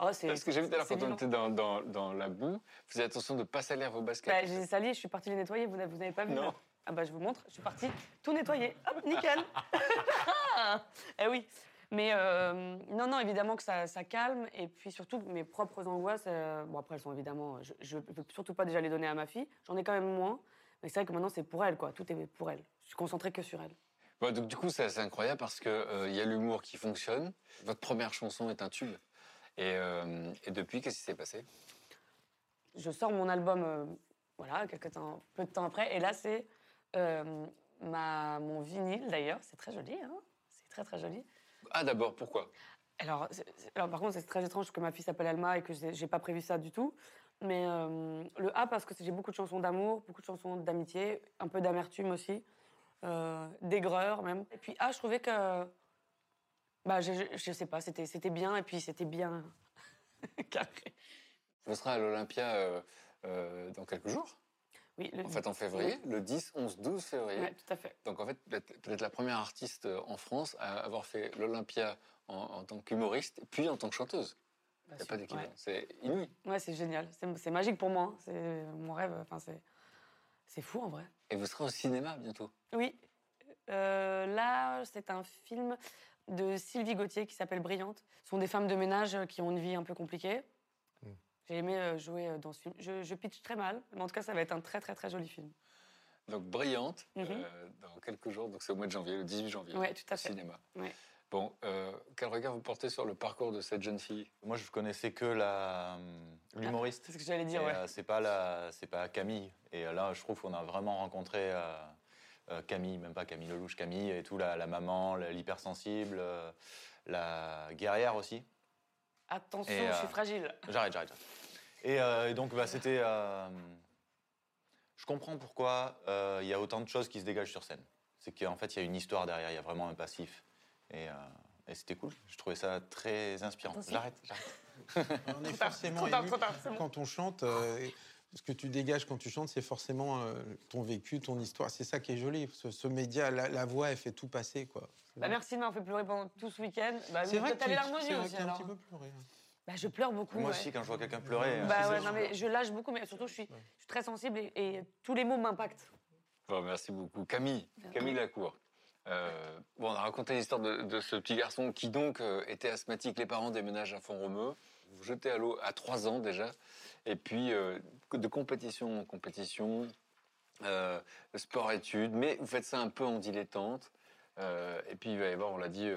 Oh, c'est. Parce que j'ai vu tout à l'heure quand on était dans, dans, dans la boue, vous faites attention de ne pas salir vos baskets. Bah, j'ai sali, je suis partie les nettoyer, vous n'avez pas vu Non. Ah bah je vous montre, je suis partie tout nettoyer. Hop, nickel Eh oui mais euh, non, non, évidemment que ça, ça calme. Et puis surtout, mes propres angoisses, euh, bon après elles sont évidemment, je ne peux surtout pas déjà les donner à ma fille. J'en ai quand même moins. Mais c'est vrai que maintenant c'est pour elle, quoi. Tout est pour elle. Je suis concentrée que sur elle. Bon, donc, du coup, c'est assez incroyable parce qu'il il y a l'humour qui fonctionne. Votre première chanson est un tube. Et, euh, et depuis, qu'est-ce qui s'est passé? Je sors mon album, euh, voilà, quelques temps, peu de temps après. Et là, c'est euh, ma, mon vinyle, d'ailleurs. C'est très joli, hein C'est très, très joli. Ah, d'abord, pourquoi? Alors, alors, par contre, c'est très étrange que ma fille s'appelle Alma et que j'ai pas prévu ça du tout. Mais le A, parce que j'ai beaucoup de chansons d'amour, beaucoup de chansons d'amitié, un peu d'amertume aussi, d'aigreur même. Et puis A, je trouvais que. Bah, je, je, je sais pas, c'était c'était bien et puis c'était bien carré. Vous serez à l'Olympia euh, euh, dans quelques jours Oui, le- En fait, en février, le 10, 11, 12 février. Ouais, tout à fait. Donc, en fait, peut-être la première artiste euh, en France à avoir fait l'Olympia en, en tant qu'humoriste, puis en tant que chanteuse. Il n'y a pas d'équivalent. ouais. C'est inouï. Ouais, c'est génial. C'est magique pour moi. hein. C'est mon rêve. Enfin, c'est c'est fou en vrai. Et vous serez au cinéma bientôt. Oui. Euh, là, c'est un film de Sylvie Gauthier qui s'appelle Brillante. Ce sont des femmes de ménage euh, qui ont une vie un peu compliquée. Mm. J'ai aimé euh, jouer euh, dans ce film. Je, je pitch très mal, mais en tout cas, ça va être un très très très joli film. Donc brillante, Mhm. euh, dans quelques jours, donc c'est au mois de janvier, le 18 janvier. Ouais, tout à au fait. cinéma. Ouais. Bon, euh, quel regard vous portez sur le parcours de cette jeune fille? Moi, je connaissais que la hum, l'humoriste. c'est ce que j'allais dire, Et, ouais. euh, c'est pas la, c'est pas Camille. Et là, je trouve qu'on a vraiment rencontré euh, Camille, même pas Camille Lelouch, Camille et tout, la, la maman, l'hypersensible, euh, la guerrière aussi. Attention, Et, je suis euh, fragile. J'arrête, j'arrête. Et, euh, et donc, bah, c'était. euh, je comprends pourquoi euh, il y a autant de choses qui se dégagent sur scène. C'est qu'en fait, il y a une histoire derrière, il y a vraiment un passif. Et, euh, et c'était cool. Je trouvais ça très inspirant. J'arrête, j'arrête. On est Trop tard, forcément trop tard, ému trop tard, c'est bon. quand on chante. euh, ce que tu dégages quand tu chantes, c'est forcément euh, ton vécu, ton histoire. C'est ça qui est joli. Ce, ce média, la, la voix, elle fait tout passer, quoi. Bah, merci de m'avoir fait pleurer pendant tout ce week-end. Bah, C'est vrai que tu- vrai aussi. un petit peu pleuré. hein. Bah, je pleure beaucoup. Moi ouais. aussi, quand je vois quelqu'un pleurer. euh, Bah ouais, non, mais je lâche beaucoup, mais surtout, je suis, je suis très sensible et, et tous les mots m'impactent. Bon, merci beaucoup. Camille, Camille Lacour. Euh, bon, on a raconté l'histoire de, de ce petit garçon qui donc euh, était asthmatique. Les parents déménagent à Font-Romeu. Vous jetez à l'eau à 3 ans déjà. Et puis, euh, de compétition en compétition, euh, sport-études. Mais vous faites ça un peu en dilettante. Euh, et puis, il va y avoir, on l'a dit,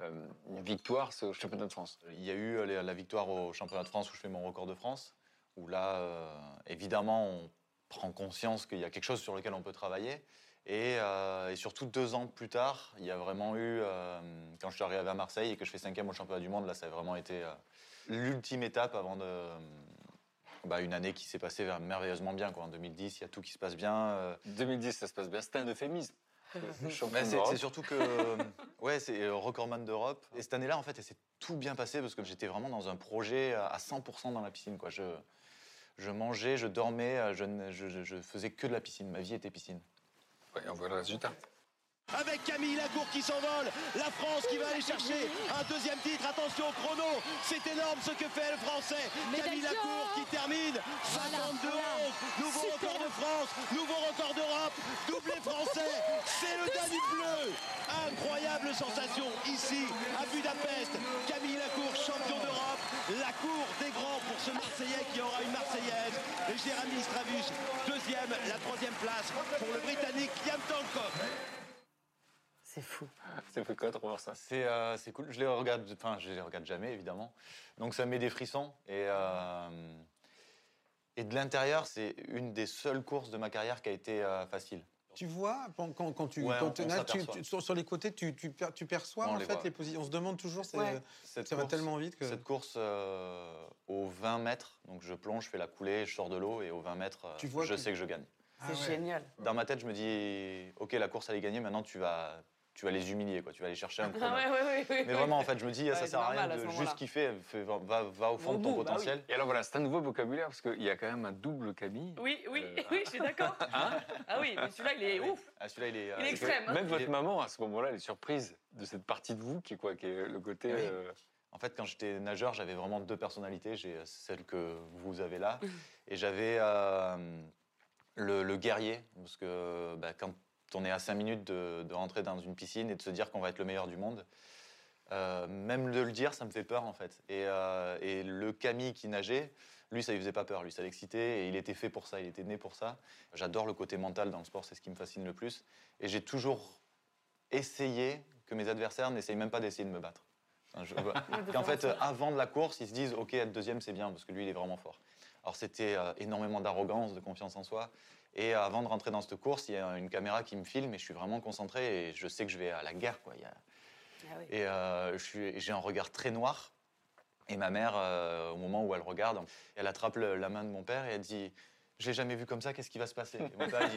une victoire, au championnat de France. Il y a eu la victoire au championnat de France où je fais mon record de France, où là, évidemment, on prend conscience qu'il y a quelque chose sur lequel on peut travailler. Et, surtout, deux ans plus tard, il y a vraiment eu, quand je suis arrivé à Marseille et que je fais cinquième au championnat du monde, là, ça a vraiment été l'ultime étape avant de... bah, une année qui s'est passée merveilleusement bien. Quoi. En 2010, il y a tout qui se passe bien. euh, 2010, ça se passe bien. C'était un euphémisme. C'est- c'est surtout que euh, ouais, c'est euh, recordman d'Europe. Et cette année-là, en fait, elle s'est tout bien passé parce que j'étais vraiment dans un projet à 100% dans la piscine. Quoi. Je, je mangeais, je dormais, euh, je, ne- je, je- je faisais que de la piscine. Ma vie était piscine. Ouais, on voit le résultat. Avec Camille Lacour qui s'envole, la France qui va aller chercher un deuxième titre. Attention au chrono, c'est énorme ce que fait le Français. Camille Lacour qui termine 52 nouveau record de France, nouveau record d'Europe, doublé français. C'est le Danube bleu. Incroyable sensation ici à Budapest. Camille Lacour, champion d'Europe, la cour des grands pour ce Marseillais qui aura une Marseillaise. Et Jérémy Stravus, deuxième, la troisième place pour le Britannique Liam Tonkov. C'est fou. Ça fait quoi de revoir ça C'est euh, c'est cool. Je les regarde, enfin, je les regarde jamais, évidemment. Donc ça me met des frissons. Et, euh, et de l'intérieur, c'est une des seules courses de ma carrière qui a été euh, facile. Tu vois, quand, tu, Ouais, quand on- tu- on là, tu- s'aperçoit. tu- sur, sur les côtés, tu, tu, per- tu perçois On en les fait voit. les positions. On se demande toujours, c'est- Ouais. Cette ça va course- tellement vite que. Cette course euh, aux 20 mètres, donc je plonge, je fais la coulée, je sors de l'eau et aux 20 mètres, Tu vois je que- sais que je gagne. C'est génial. Dans ma tête, je me dis, ok, la course elle est gagnée, maintenant tu vas, tu vas les humilier, quoi. Tu vas aller chercher un chrono. Ah ouais, ouais, ouais, ouais, Mais ouais. vraiment, en fait, je me dis, Ouais, ça sert à rien normal à ce de juste kiffer, va, va, va au fond de ton bout, bah oui. potentiel. Et alors voilà, c'est un nouveau vocabulaire parce qu'il y a quand même un double Camille. Oui, oui, oui, je suis d'accord. ah oui, mais celui-là, il est ouf. Ah, celui-là, il est. Il est extrême. hein. Même votre est- maman, à ce moment-là, elle est surprise de cette partie de vous qui est quoi Qui est le côté. Oui. euh, En fait, quand j'étais nageur, j'avais vraiment deux personnalités. J'ai euh, celle que vous avez là, et j'avais euh, le, le guerrier, parce que bah, quand on est à 5 minutes de, de rentrer dans une piscine et de se dire qu'on va être le meilleur du monde, euh, même de le dire, ça me fait peur en fait. Et, euh, et le Camille qui nageait, lui, ça lui faisait pas peur, lui, ça l'excitait et il était fait pour ça, il était né pour ça. J'adore le côté mental dans le sport, c'est ce qui me fascine le plus. Et j'ai toujours essayé que mes adversaires n'essayent même pas d'essayer de me battre. Enfin, je- Qu'en fait, euh, avant de la course, ils se disent Ok, être deuxième, c'est bien, parce que lui, il est vraiment fort. Alors, c'était euh, énormément d'arrogance, de confiance en soi. Et euh, avant de rentrer dans cette course, il y a une caméra qui me filme et je suis vraiment concentré et je sais que je vais à la guerre. Quoi. Il y a- Ah oui. Et euh, j'ai un regard très noir. Et ma mère, au moment où elle regarde, elle attrape le- la main de mon père et elle dit J'ai jamais vu comme ça, qu'est-ce qui va se passer Et mon, père, il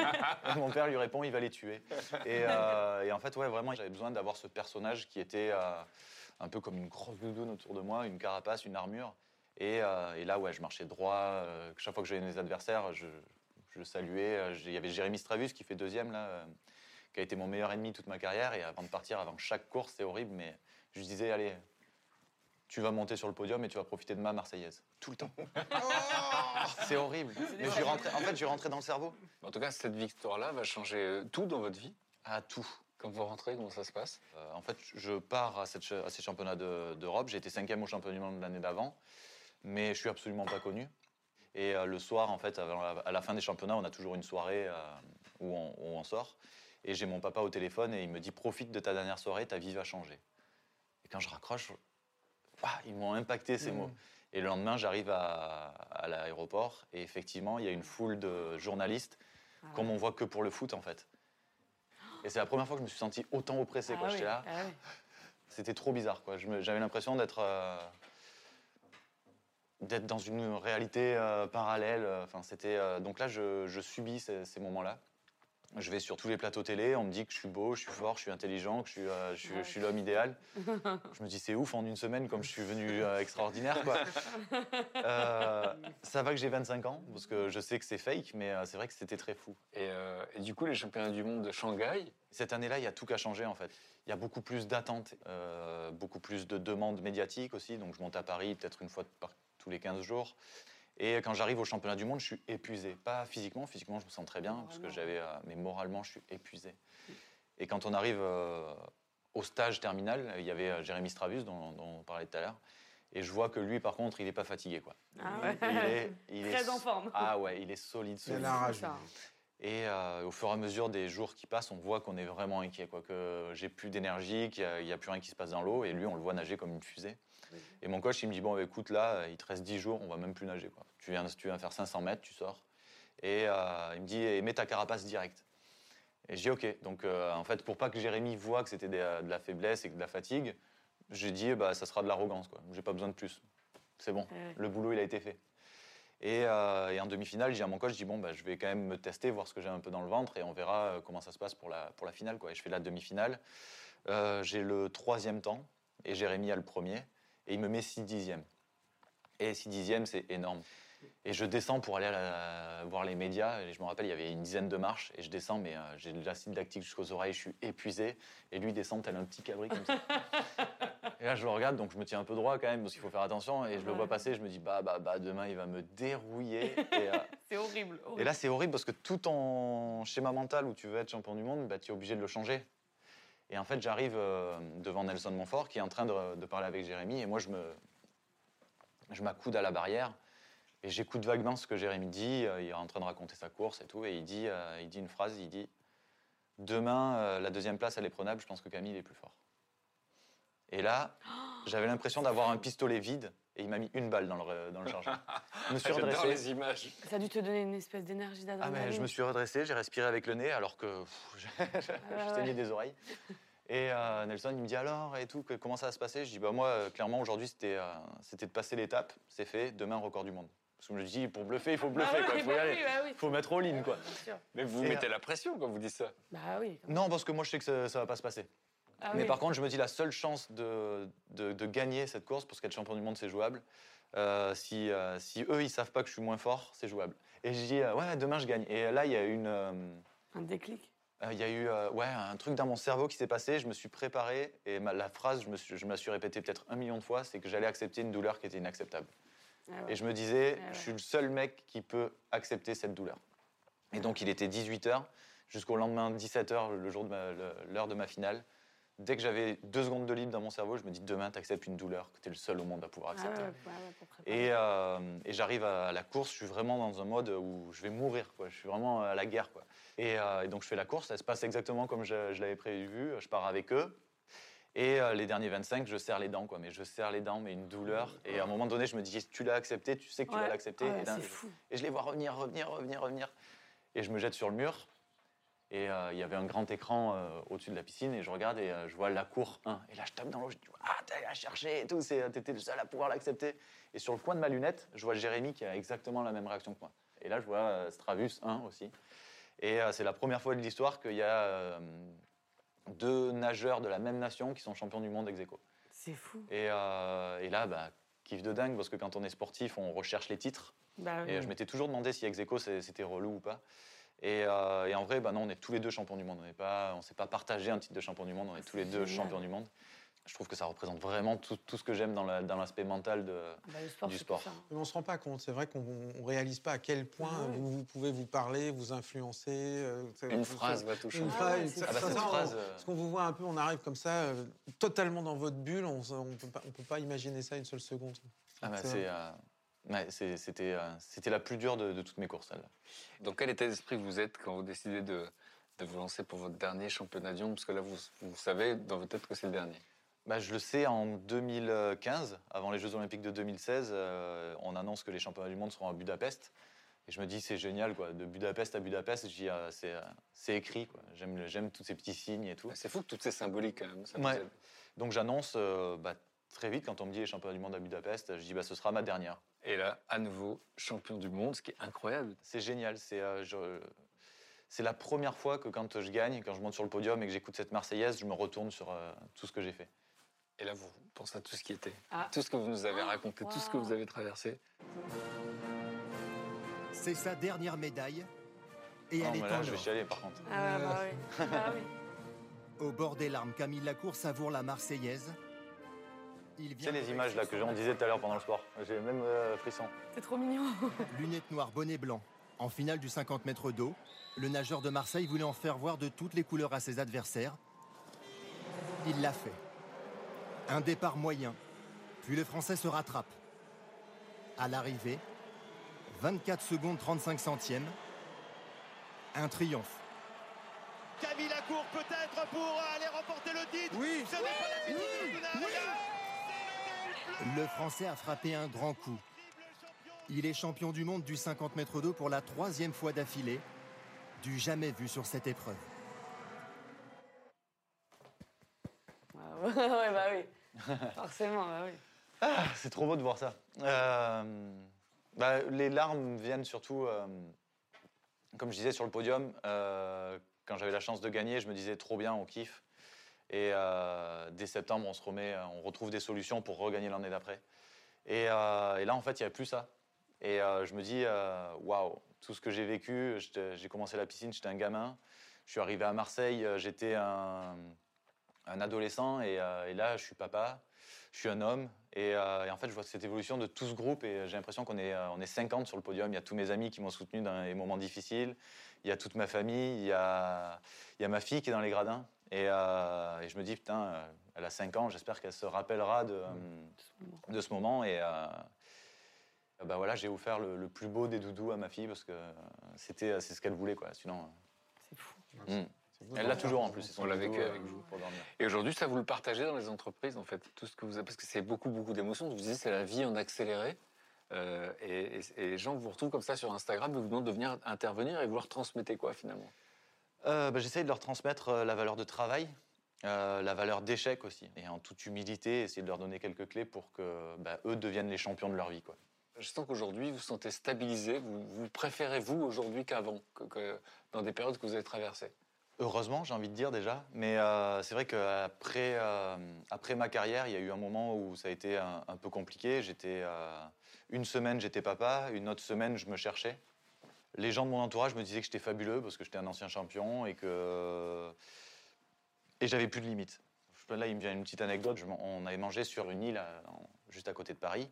dit- mon père lui répond Il va les tuer. Et, euh, et en fait, ouais, vraiment, j'avais besoin d'avoir ce personnage qui était euh, un peu comme une grosse doudoune autour de moi, une carapace, une armure. Et, euh, et là, ouais, je marchais droit. euh, chaque fois que j'avais mes adversaires, je, je saluais. Euh, Il y avait Jérémy Stravus qui fait deuxième, là, euh, qui a été mon meilleur ennemi toute ma carrière. Et avant de partir, avant chaque course, c'est horrible, mais je disais Allez, tu vas monter sur le podium et tu vas profiter de ma Marseillaise. Tout le temps. c'est horrible. Mais je rentré, en fait, je suis rentré dans le cerveau. En tout cas, cette victoire-là va changer tout dans votre vie? À tout. Quand vous rentrez, comment ça se passe? Euh, en fait, je pars à, cette ch- à ces championnats de- d'Europe. J'ai été cinquième au championnat du monde l'année d'avant, mais je suis absolument pas connu. Et euh, le soir, en fait, à la fin des championnats, on a toujours une soirée euh, où, on, où on sort. Et j'ai mon papa au téléphone et il me dit profite de ta dernière soirée, ta vie va changer. Et quand je raccroche, ouah, ils m'ont impacté ces Mhm. mots. Et le lendemain, j'arrive à, à l'aéroport et effectivement, il y a une foule de journalistes, comme on voit que pour le foot en fait. Et c'est la première fois que je me suis senti autant oppressé. quoi. Ah J'étais oui, là, ah oui. c'était trop bizarre. quoi. J'avais l'impression d'être euh, d'être dans une réalité euh, parallèle. Enfin, c'était euh, donc là, je, je subis ces, ces moments-là. Je vais sur tous les plateaux télé, on me dit que je suis beau, je suis fort, je suis intelligent, que je suis, euh, je suis, je suis l'homme idéal. Je me dis c'est ouf en une semaine comme je suis venu euh, extraordinaire quoi. Euh, ça va que j'ai 25 ans parce que je sais que c'est fake, mais euh, c'est vrai que c'était très fou. Et, euh, et du coup, les championnats du monde de Shanghai, Cette année-là, il y a tout qu'à changer en fait. Il y a beaucoup plus d'attentes, euh, beaucoup plus de demandes médiatiques aussi. Donc je monte à Paris peut-être une fois par tous les 15 jours. Et quand j'arrive au championnat du monde, je suis épuisé. Pas physiquement, physiquement je me sens très bien parce que j'avais, euh, mais moralement je suis épuisé. Et quand on arrive euh, au stage terminal, il y avait euh, Jérémy Stravus dont, dont on parlait tout à l'heure. Et je vois que lui, par contre, il n'est pas fatigué. Quoi. Ah ouais. Il est, il est- Très en forme. Ah ouais, il est solide, Il a solide. la rage. Ça. Et euh, au fur et à mesure des jours qui passent, on voit qu'on est vraiment inquiet, quoi, que j'ai plus d'énergie, qu'il n'y a, plus rien qui se passe dans l'eau, et lui, on le voit nager comme une fusée. Et mon coach, il me dit, bon, bah, écoute, là, il te reste 10 jours, on va même plus nager. Quoi. Tu, viens, tu viens faire 500 mètres, tu sors. Et euh, il me dit, et mets ta carapace direct. Et je dis, ok. Donc, euh, en fait, pour pas que Jérémy voit que c'était des- de la faiblesse et que de la fatigue, j'ai dit, bah, ça sera de l'arrogance, quoi. J'ai pas besoin de plus. C'est bon, Ouais. le boulot, il a été fait. Et, euh, et en demi-finale, j'ai à mon coach, je dis bon, bah, je vais quand même me tester, voir ce que j'ai un peu dans le ventre, et on verra euh, comment ça se passe pour la, pour la finale. Quoi. Et je fais la demi-finale. Euh, j'ai le troisième temps, et Jérémy a le premier, et il me met 6 dixièmes. Et 6 dixièmes, c'est énorme. Et je descends pour aller la- voir les médias. Et je me rappelle, il y avait une dizaine de marches. Et je descends, mais euh, j'ai de l'acide lactique jusqu'aux oreilles. Je suis épuisé. Et lui descend tel un petit cabri comme ça. et là, je le regarde, donc je me tiens un peu droit quand même, parce qu'il faut faire attention. Et je le vois passer. Je me dis, bah, bah, bah, demain, il va me dérouiller. Euh, C'est horrible. horrible. et là, c'est horrible parce que tout ton schéma mental où tu veux être champion du monde, bah, tu es obligé de le changer. Et en fait, j'arrive euh, devant Nelson Montfort qui est en train de, parler avec Jérémy. Et moi, je me, je m'accoude à la barrière et j'écoute vaguement ce que Jérémy dit. Euh, Il est en train de raconter sa course et tout. Et il dit, euh, il dit une phrase il dit Demain, la deuxième place, elle est prenable. Je pense que Camille est plus fort. Et là, j'avais l'impression d'avoir un pistolet vide et il m'a mis une balle dans le, dans le chargeur. Je me suis J'adore redressé. les images. Ça a dû te donner une espèce d'énergie Ah d'adrénaline. mais je me suis redressé, j'ai respiré avec le nez alors que je, ouais. saignais des oreilles. Et euh, Nelson, il me dit alors et tout, que- comment ça va se passer? Je dis bah moi, euh, clairement aujourd'hui c'était euh, c'était de passer l'étape, c'est fait, demain record du monde. Parce que je me dis pour bluffer, il faut bluffer, Bah quoi, oui, il faut y bah aller, oui, bah oui. faut mettre all in quoi. Mais vous Et, mettez euh, la pression quand vous dites ça. Bah oui. Non, parce que moi je sais que ça, ça va pas se passer. Ah Mais oui. par contre, je me dis la seule chance de, de, de gagner cette course, parce qu'être champion du monde c'est jouable. euh, si, euh, si eux ils savent pas que je suis moins fort, c'est jouable. Et je dis euh, ouais demain je gagne. Et là il y a une Un déclic? Il y a eu ouais, un truc dans mon cerveau qui s'est passé, je me suis préparé et ma- la phrase, je me, suis, je me la suis répétée peut-être un million de fois, c'est que j'allais accepter une douleur qui était inacceptable. Ah ouais. Et je me disais, Ah ouais. je suis le seul mec qui peut accepter cette douleur. Et donc il était 18h jusqu'au lendemain 17h, le jour de ma- le- l'heure de ma finale. Dès que j'avais deux secondes de libre dans mon cerveau, je me dis demain, tu acceptes une douleur que tu es le seul au monde à pouvoir Ah ouais, accepter. ouais, ouais. Et, euh, et j'arrive à la course, je suis vraiment dans un mode où je vais mourir, quoi. je suis vraiment à la guerre. Quoi. Et, euh, et donc je fais la course, ça se passe exactement comme je, je l'avais prévu, je pars avec eux. Et euh, les derniers 25, je serre les dents, quoi. mais je serre les dents, mais une douleur. Et à un moment donné, je me dis, tu l'as accepté, tu sais que tu vas l'accepter. Ouais, et, et je les vois revenir, revenir, revenir, revenir. Et je me jette sur le mur. Et euh, il y avait un grand écran euh, au-dessus de la piscine et je regarde et euh, je vois la cour 1. Et là, je tape dans l'eau, je dis Ah, t'as allé la chercher et tout, c'est- t'étais le seul à pouvoir l'accepter. Et sur le coin de ma lunette, je vois Jérémy qui a exactement la même réaction que moi. Et là, je vois Stravus 1 aussi. Et c'est la première fois de l'histoire qu'il y a deux nageurs de la même nation qui sont champions du monde ex aequo. C'est fou. Et, euh, et là, bah, kiff de dingue, parce que quand on est sportif, on recherche les titres. Bah oui. Et je m'étais toujours demandé si ex c'était relou ou pas. Et, euh, et en vrai, bah non, on est tous les deux champions du monde. On n'est pas, on s'est pas partagé un titre de champion du monde. On est tous les deux génial. champions du monde. je trouve que ça représente vraiment tout, tout ce que j'aime dans la- dans l'aspect mental de, Bah, le sport, du sport. hein. Mais on se rend pas compte. C'est vrai qu'on ne réalise pas à quel point Ah ouais. vous, vous pouvez vous parler, vous influencer. euh, Une phrase va tout Une changer. phrase, Ah ouais, une- ça- Ah bah, ça, phrase, euh, Parce qu'on vous voit un peu, on arrive comme ça, euh, totalement dans votre bulle. On ne peut, pas- on peut pas imaginer ça une seule seconde. Ah bah, C'est euh, ouais, c'est- c'était, euh, c'était la plus dure de, de toutes mes courses, celle-là. Dans quel état d'esprit vous êtes quand vous décidez de, de vous lancer pour votre dernier championnat du monde? Parce que là, vous, vous savez dans votre tête que c'est le dernier. Bah, je le sais, en 2015, avant les Jeux Olympiques de 2016, euh, on annonce que les championnats du monde seront à Budapest. Et je me dis, c'est génial, quoi. De Budapest à Budapest, euh, c'est, euh, écrit, quoi. J'aime, tous ces petits signes et tout. C'est fou que toutes ces symboliques, quand même. Ça Ouais. Donc j'annonce euh, bah, très vite, quand on me dit les championnats du monde à Budapest, je dis, bah, ce sera ma dernière. Et là, à nouveau, champion du monde, ce qui est incroyable. C'est génial. C'est, euh, c'est la première fois que quand je gagne, quand je monte sur le podium et que j'écoute cette Marseillaise, je me retourne sur euh, tout ce que j'ai fait. Et là, vous pensez à tout ce qui était, Ah. tout ce que vous nous avez raconté, tout ce que vous avez traversé. C'est sa dernière médaille. Et Non, elle est là, en je vais chialer, par contre. Ah bah oui. Ah oui. Au bord des larmes, Camille Lacour savoure la Marseillaise. Il vient les images là que j'en disais tout à l'heure pendant le sport. J'ai même euh, frisson. C'est trop mignon. Lunettes noires, bonnet blanc. En finale du 50 mètres d'eau, le nageur de Marseille voulait en faire voir de toutes les couleurs à ses adversaires. Il l'a fait. Un départ moyen, puis le Français se rattrape. À l'arrivée, 24 secondes 35 centièmes. Un triomphe. Camille Lacour peut-être pour aller remporter le titre. Oui. Ce n'est pas la finale Le Français a frappé un grand coup. Il est champion du monde du 50 mètres d'eau pour la troisième fois d'affilée, du jamais vu sur cette épreuve. Ah ouais, bah oui. Forcément, bah oui. Ah, c'est trop beau de voir ça. Euh, bah, les larmes viennent surtout, euh, comme je disais sur le podium, euh, quand j'avais la chance de gagner, je me disais trop bien, on kiffe. Et euh, dès septembre, on se remet, on retrouve des solutions pour regagner l'année d'après. Et, euh, là, en fait, il n'y a plus ça. Et euh, je me dis, euh, waouh, tout ce que j'ai vécu, j'ai commencé la piscine, j'étais un gamin. Je suis arrivé à Marseille, euh, j'étais un, adolescent et, euh, là, je suis papa, je suis un homme. Et, euh, en fait, je vois cette évolution de tout ce groupe et j'ai l'impression qu'on est, euh, on est 50 sur le podium. Il y a tous mes amis qui m'ont soutenu dans les moments difficiles. Il y a toute ma famille, il y a ma fille qui est dans les gradins. Et, euh, et je me dis, putain, euh, elle a 5 ans, j'espère qu'elle se rappellera de, euh, de ce moment. Et euh, bah voilà, j'ai offert le, le plus beau des doudous à ma fille parce que c'était, c'est ce qu'elle voulait. Quoi. Sinon, c'est fou. Elle l'a toujours en plus. On l'a vécu avec vous. pour dormir. Et aujourd'hui, ça vous le partagez dans les entreprises, en fait, tout ce que vous avez, parce que c'est beaucoup, beaucoup d'émotions. Vous disiez, c'est la vie en accéléré. Euh, et, et- et les gens vous retrouvent comme ça sur Instagram et vous demandent de venir intervenir et vous leur transmettez quoi finalement? Euh, bah, J'essaye de leur transmettre euh, la valeur de travail, euh, la valeur d'échec aussi. Et en toute humilité, essayer de leur donner quelques clés pour que bah, eux deviennent les champions de leur vie. Quoi. Je sens qu'aujourd'hui, vous vous sentez stabilisé. Vous, vous préférez vous aujourd'hui qu'avant, que, que dans des périodes que vous avez traversées? Heureusement, j'ai envie de dire déjà. Mais euh, c'est vrai qu'après euh, après ma carrière, il y a eu un moment où ça a été un, un peu compliqué. J'étais euh, une semaine, j'étais papa. Une autre semaine, je me cherchais. Les gens de mon entourage me disaient que j'étais fabuleux parce que j'étais un ancien champion et que et j'avais plus de limites. Là, il me vient une petite anecdote. On avait mangé sur une île en- juste à côté de Paris.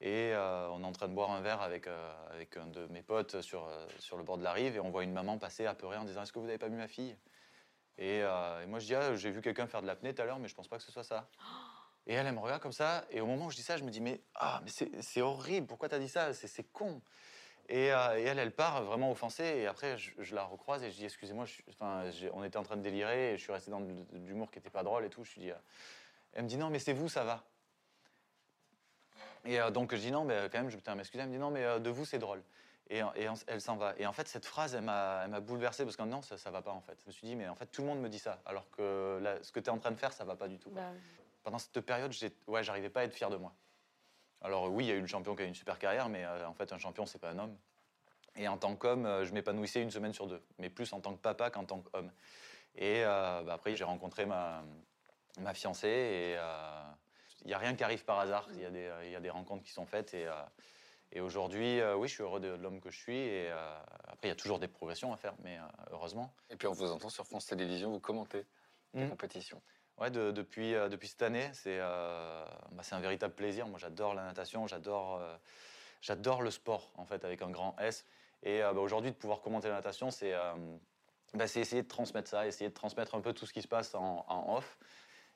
Et euh, on est en train de boire un verre avec, euh, avec un de mes potes sur, euh, sur le bord de la rive. Et on voit une maman passer apeurée en disant Est-ce que vous n'avez pas vu ma fille? Et, euh, moi, je dis Ah, J'ai vu quelqu'un faire de l'apnée tout à l'heure, mais je pense pas que ce soit ça. Et elle, elle me regarde comme ça. Et au moment où je dis ça, je me dis Mais, ah, mais c'est horrible. Pourquoi tu as dit ça? C'est con. Et, euh, et elle, elle part vraiment offensée. Et après, je, je la recroise et je dis Excusez-moi, on était en train de délirer et je suis resté dans l'humour qui n'était pas drôle et tout. Je lui dis, euh, Elle me dit Non, mais c'est vous, ça va. Et euh, donc je dis non, mais quand même, je putain, m'excuser. Elle me dit non, mais de vous, c'est drôle. Et, elle s'en va. Et en fait, cette phrase, elle m'a bouleversé parce que non, ça, ça va pas en fait. Je me suis dit, mais en fait, tout le monde me dit ça. Alors que là, ce que tu es en train de faire, ça va pas du tout. Bah. Pendant cette période, ouais, j'arrivais pas à être fier de moi. Alors oui, il y a eu le champion qui a eu une super carrière, mais euh, en fait, un champion, c'est pas un homme. Et en tant qu'homme, euh, je m'épanouissais une semaine sur deux, mais plus en tant que papa qu'en tant qu'homme. Et euh, bah, après, j'ai rencontré ma, ma fiancée et il n'y a rien qui arrive par hasard. Il y, a des, il y a des rencontres qui sont faites et, et aujourd'hui, oui, je suis heureux de, de l'homme que je suis. Et après, il y a toujours des progressions à faire, mais heureusement. Et puis on vous entend sur France Télévisions, vous commentez les Mm. compétitions. Ouais, de- depuis, euh, depuis cette année, c'est euh, bah, un véritable plaisir. Moi, j'adore la natation, j'adore euh, j'adore le sport, en fait, avec un grand S. Et euh, bah, aujourd'hui, de pouvoir commenter la natation, c'est bah, essayer de transmettre ça, essayer de transmettre un peu tout ce qui se passe en, off.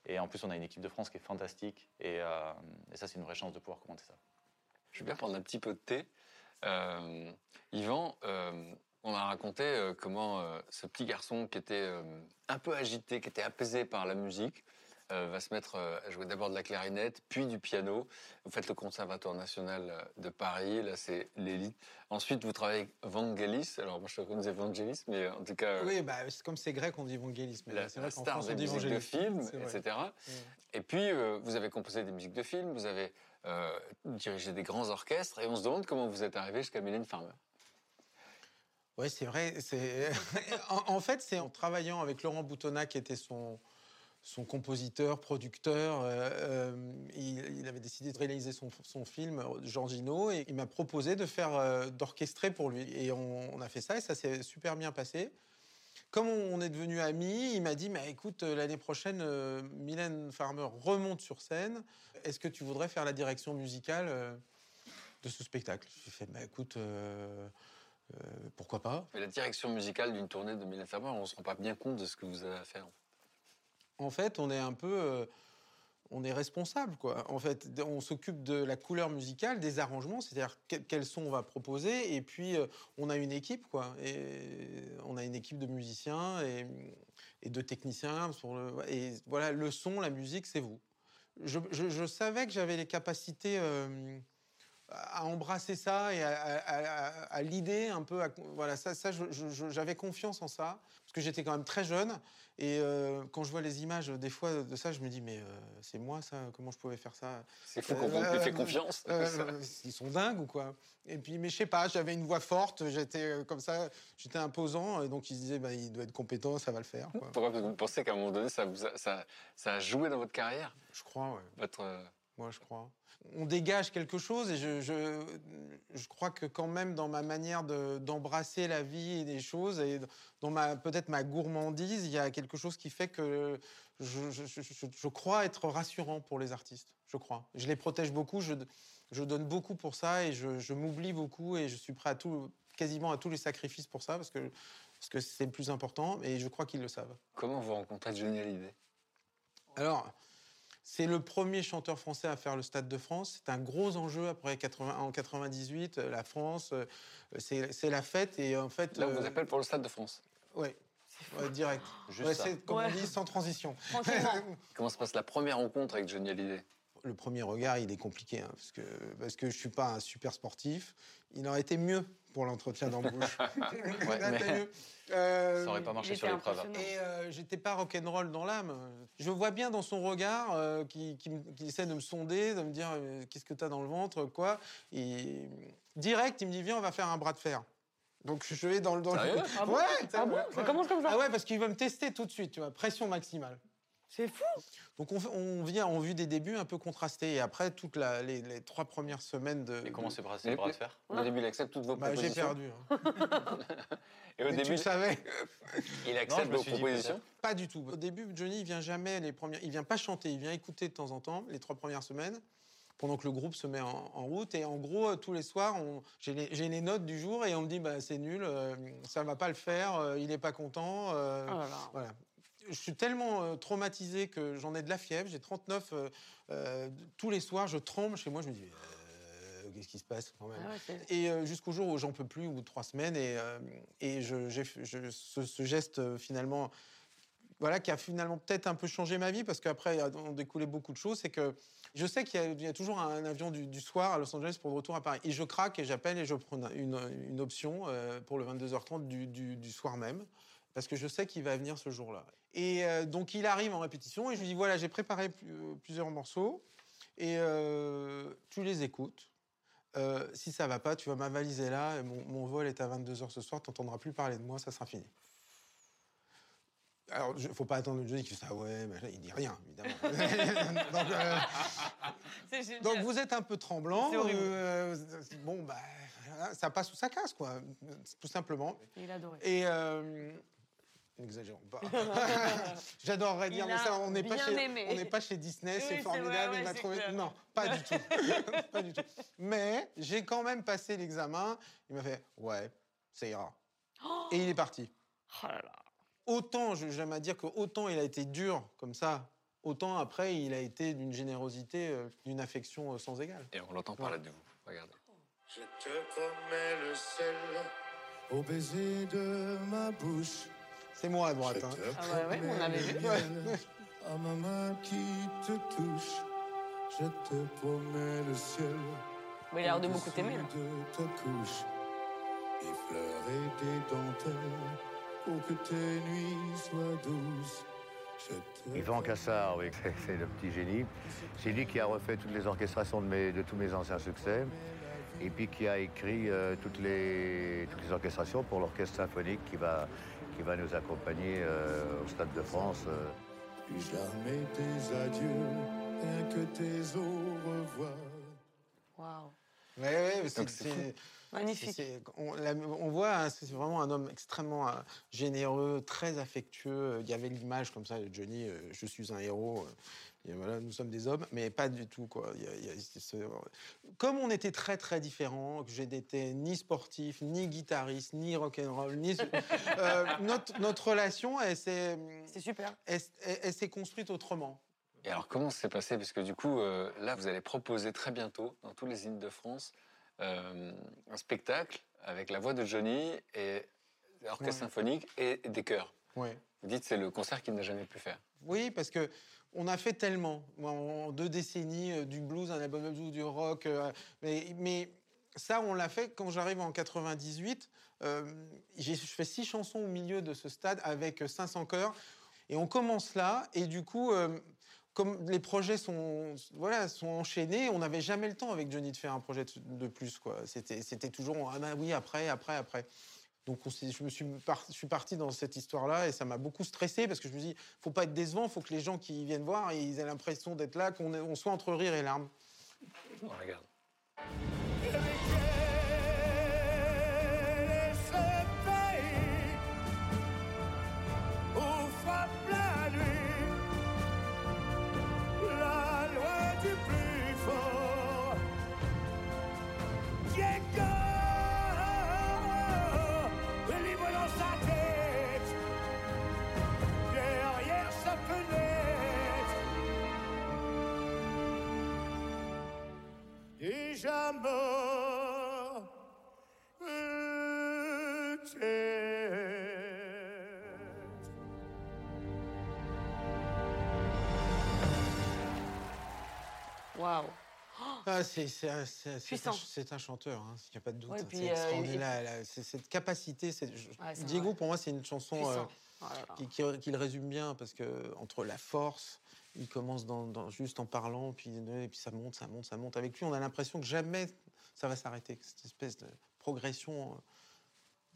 Et en plus, on a une équipe de France qui est fantastique. Et, et ça, c'est une vraie chance de pouvoir commenter ça. Je vais bien prendre un petit peu de thé. Yvan, on a raconté euh, comment euh, ce petit garçon qui était euh, un peu agité, qui était apaisé par la musique, va se mettre à jouer d'abord de la clarinette, puis du piano. Vous faites le Conservatoire national de Paris, là c'est l'élite. Ensuite, vous travaillez avec Vangelis. Alors moi je connais Vangelis, mais en tout cas, Oui, bah, comme c'est grec, on dit évangélisme. mais la, c'est vrai star France, des musiques de films, etc. Et puis, euh, vous avez composé des musiques de films, vous avez euh, dirigé des grands orchestres, et on se demande comment vous êtes arrivé jusqu'à Mylène Farmer. Oui, c'est vrai. en, fait, c'est en travaillant avec Laurent Boutonnat, qui était son, compositeur, producteur. euh, euh, il, avait décidé de réaliser son, film, Georgino, et il m'a proposé de faire euh, d'orchestrer pour lui. Et on, a fait ça, et ça s'est super bien passé. Comme on, est devenus amis, il m'a dit mais écoute, euh, l'année prochaine, euh, Mylène Farmer remonte sur scène. Est-ce que tu voudrais faire la direction musicale euh, de ce spectacle? J'ai fait bah, écoute. Euh, pourquoi pas? Mais la direction musicale d'une tournée de Mylène Farmer, on ne se rend pas bien compte de ce que vous avez à faire. En fait, on est un peu, euh, on est responsable, quoi. En fait, on s'occupe de la couleur musicale, des arrangements, c'est-à-dire quel, quel son on va proposer, et puis euh, on a une équipe, quoi. Et on a une équipe de musiciens et, et de techniciens sur le. Et voilà, le son, la musique, c'est vous. Je, je- je savais que j'avais les capacités. Euh, à embrasser ça et à, à- à- à l'idée un peu. voilà, ça, j'avais confiance en ça parce que j'étais quand même très jeune et euh, quand je vois les images des fois de ça, je me dis mais euh, c'est moi ça, comment je pouvais faire ça? C'est fou qu'on vous fait confiance. euh, ils sont dingues ou quoi? Et puis mais je sais pas, j'avais une voix forte, j'étais euh, comme ça, j'étais imposant et donc ils se disaient bah, il doit être compétent, ça va le faire. quoi. Pourquoi vous pensez qu'à un moment donné, ça, vous a, ça, ça a joué dans votre carrière? Je crois, ouais. Votre, euh, Moi, je crois. On dégage quelque chose et je, je, je crois que quand même dans ma manière de- d'embrasser la vie et des choses et dans ma peut-être ma gourmandise, il y a quelque chose qui fait que je, je- je- je- je crois être rassurant pour les artistes. Je crois. Je les protège beaucoup, je, je donne beaucoup pour ça et je, je m'oublie beaucoup et je suis prêt à tout, quasiment à tous les sacrifices pour ça parce que parce que c'est le plus important et je crois qu'ils le savent. comment vous rencontrez Johnny Hallyday? Alors, c'est le premier chanteur français à faire le Stade de France. C'est un gros enjeu après 80, en 98. euh, La France, euh, c'est c'est la fête et en fait. Là, on vous euh, appelle pour le Stade de France. Ouais, direct. Juste Ouais, ça. c'est comme Ouais. on dit, sans transition. Comment se passe la première rencontre avec Johnny Hallyday? Le premier regard, il est compliqué hein, parce que parce que je suis pas un super sportif. Il aurait été mieux pour l'entretien d'embauche. Euh, ça aurait pas marché il sur l'épreuve. Et euh, j'étais pas rock'n'roll dans l'âme. Je vois bien dans son regard euh, qui, qui essaie de me sonder, de me dire euh, qu'est-ce que tu as dans le ventre, quoi. Et direct, il me dit viens, on va faire un bras de fer. Donc je vais dans le. Dans le- Ah bon? Ouais, Ah bon? Ça commence comme ça? Ah ouais, parce qu'il veut me tester tout de suite, tu vois, pression maximale. C'est fou. Donc on, on vient en vue des débuts un peu contrastés et après toutes les, les trois premières semaines de. Et comment s'est passé le bras de fer Au début, il accepte toutes vos Bah, j'ai propositions. perdu. hein. Et au Mais début, tu le savais. il accepte vos dit propositions. Pas du tout. Au début, Johnny, il vient jamais les premières. Il vient pas chanter, il vient écouter de temps en temps les trois premières semaines. Pendant que le groupe se met en, en route. Et en gros, euh, tous les soirs, on- j'ai les, j'ai les notes du jour et on me dit bah, c'est nul, euh, ça va pas le faire, euh, il est pas content. euh, Oh là là. Voilà. Je suis tellement euh, traumatisé que j'en ai de la fièvre. J'ai 39. euh, euh, tous les soirs, je tremble chez moi. Je me dis euh, qu'est-ce qui se passe quand même? Ah ouais, Et euh, jusqu'au jour où j'en peux plus, de trois semaines. Et, et je, ce, ce geste, finalement, voilà, qui a finalement peut-être un peu changé ma vie, parce qu'après, on découlait beaucoup de choses. C'est que je sais qu'il y a, il y a toujours un avion du, du soir à Los Angeles pour le retour à Paris. Et je craque et j'appelle et je prends une, une option pour le 22h30 du, du- du soir même. Parce que je sais qu'il va venir ce jour-là. Et euh, donc il arrive en répétition et je lui dis voilà, j'ai préparé euh, plusieurs morceaux et euh, tu les écoutes. Euh, si ça va pas, tu vas m'avaliser là. et Mon, mon vol est à 22h ce soir, tu n'entendras plus parler de moi, ça sera fini. Alors, il ne faut pas attendre le Johnny qui fait ça, ouais, machin, il dit rien, évidemment. donc, vous êtes un peu tremblant. Bon, bah, ça passe ou ça casse, quoi, tout simplement. Il a adoré. Et, N'exagérons pas. J'adorerais dire, mais ça, on n'est pas, chez- aimé. on n'est pas chez Disney, Oui, c'est formidable, vrai, ouais, il m'a trouvé. clair. Non, pas du tout. pas du tout. Mais j'ai quand même passé l'examen. Il m'a fait, ouais, ça ira. Et il est parti. Oh là là. Autant, je- j'aime à dire que autant il a été dur comme ça, autant après il a été d'une générosité, euh, d'une affection euh, sans égale. Et on l'entend parler de vous. Regardez. Je te promets le sel au baiser de ma bouche. C'est moi à droite. hein. Ah ouais, ouais, on avait vu. À ma main qui te touche. Je te promets le ciel. Mais il a l'air de beaucoup t'aimer, là. De ta couche. Et fleurs et des dentelles pour que tes nuits soient douces. Je te Yvan Cassard, oui, c'est- c'est le petit génie. C'est lui qui a refait toutes les orchestrations de, mes- de tous mes anciens succès. Et puis qui a écrit euh, toutes, les, toutes les orchestrations pour l'orchestre symphonique qui va, qui va nous accompagner euh, au Stade de France. euh. Plus jamais tes adieux, rien que tes au revoir. Waouh. Ouais, ouais, mais c'est- Magnifique. c'est- c'est- on, la- on voit, hein, c'est vraiment un homme extrêmement euh, généreux, très affectueux. Il y avait l'image comme ça de Johnny, euh, je suis un héros. euh, et voilà, nous sommes des hommes, mais pas du tout. Quoi. Il y a- il y a ce- Comme on était très très différents, que je n'étais ni sportif, ni guitariste, ni rock'n'roll, ni euh, notre, notre relation, elle s'est, c'est super. Elle, elle- elle s'est construite autrement. Et alors, comment ça s'est passé? Parce que du coup, euh, là, vous allez proposer très bientôt, dans tous les îles de France, euh, un spectacle avec la voix de Johnny et l'orchestre Ouais. symphonique et des chœurs. Ouais. Vous dites c'est le concert qu'il n'a jamais pu faire. Oui, parce que on a fait tellement en deux décennies euh, du blues, un album de blues, du rock, euh, mais, mais ça on l'a fait quand j'arrive en 98. euh, j'ai- je fais six chansons au milieu de ce stade avec euh, 500 chœurs et on commence là et du coup. euh, comme les projets sont, voilà, sont enchaînés, on n'avait jamais le temps avec Johnny de faire un projet de- plus. quoi. C'était toujours ah ben oui, après, après, après. Donc je, me suis par- suis parti dans cette histoire-là et ça m'a beaucoup stressé parce que je me dis, faut pas être décevant, faut que les gens qui viennent voir, ils aient l'impression d'être là, qu'on soit entre rire et larmes. On regarde. Waouh. Ah, c'est un, chanteur, hein, il n'y a pas de doute. Ouais, puis, c'est euh, cette capacité, Ouais, Diego, vrai. pour moi, c'est une chanson euh. Oh qui, qui- qui le résume bien parce que entre la force, il commence dans, dans- juste en parlant, puis, et puis ça monte, ça monte, ça monte. Avec lui, on a l'impression que jamais ça va s'arrêter, cette espèce de progression euh,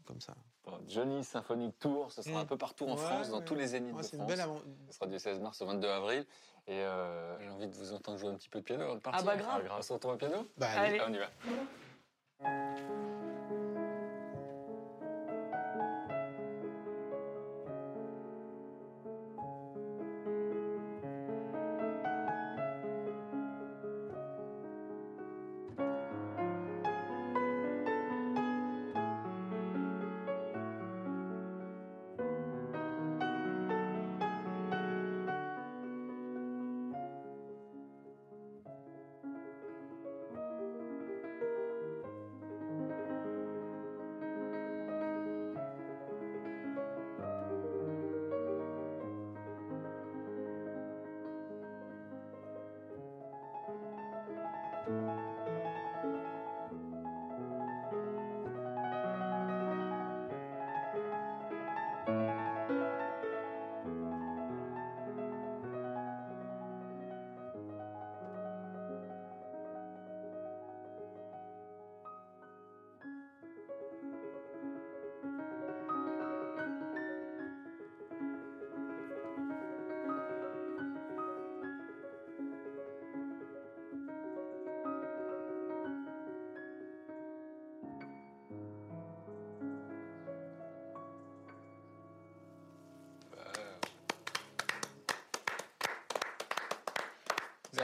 comme ça. Bon, Johnny Symphonic Tour, ce sera Mm. un peu partout en Ouais, France, dans ouais. tous les zéniths Ouais, de c'est France. une belle avan- Ce sera du 16 mars au 22 avril. Et euh, j'ai envie de vous entendre jouer un petit peu de piano avant de partir. bah, grave. On se retrouve au piano? Bah, allez. Ah, on y va.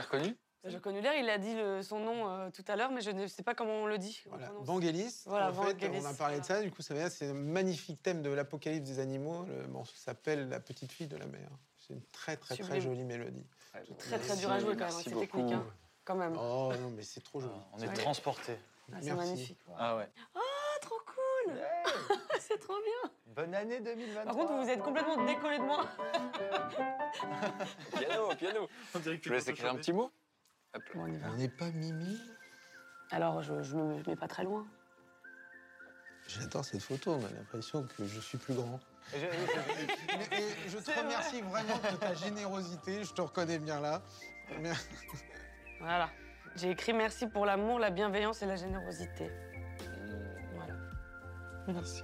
Reconnu J'ai reconnu l'air, il a dit le- son nom euh, tout à l'heure, mais je ne sais pas comment on le dit. prononce. Vangelis, Voilà, en fait, Vangelis, on a parlé de ça, du coup, ça vient, c'est un magnifique thème de l'apocalypse des animaux. Le morceau s'appelle La petite fille de la mer. C'est une très, très, très jolie mélodie. Très très dur à jouer quand même, c'est technique. Hein, quand même. Oh non, mais c'est trop joli. On est Ouais. transportés. Ah, c'est magnifique. Ah ouais. Ah, trop cool C'est trop bien Bonne année 2023. Par contre, vous vous êtes complètement décollé de moi. Piano, piano. Je vous laisse écrire un petit mot. Hop là. Bon, on y va. On n'est pas Mimi Alors, je, je me mets pas très loin. J'adore cette photo, on a l'impression que je suis plus grand. Et je- Et- et je te remercie vraiment de ta générosité, je te reconnais bien là. Voilà. J'ai écrit merci pour l'amour, la bienveillance et la générosité. Voilà. Merci.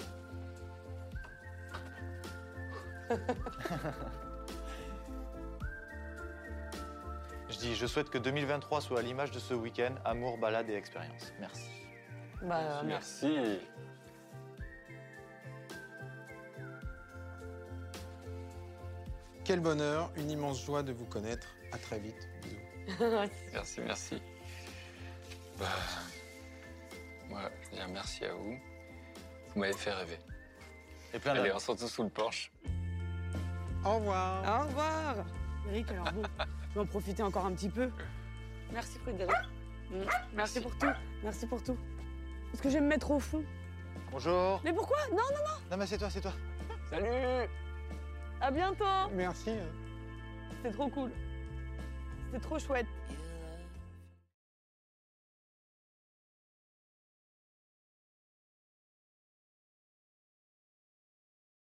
Je dis, je souhaite que 2023 soit à l'image de ce week-end, amour, balade et expérience. Merci. Bah, merci. Merci. Quel bonheur, une immense joie de vous connaître. À très vite. Bisous. Merci, merci. Bah, moi, je veux dire merci à vous. Vous m'avez fait rêver. Et plein Allez, on se retrouve sous le porche. Au revoir. Au revoir. Eric, alors bon, je vais en profiter encore un petit peu. Merci Frédéric. Mm. Merci pour tout. Merci pour tout. Parce que je vais me mettre au fond. Bonjour. Mais pourquoi? Non, non, non. Non mais c'est toi, c'est toi. Salut À bientôt. Merci. hein. C'était trop cool. C'était trop chouette.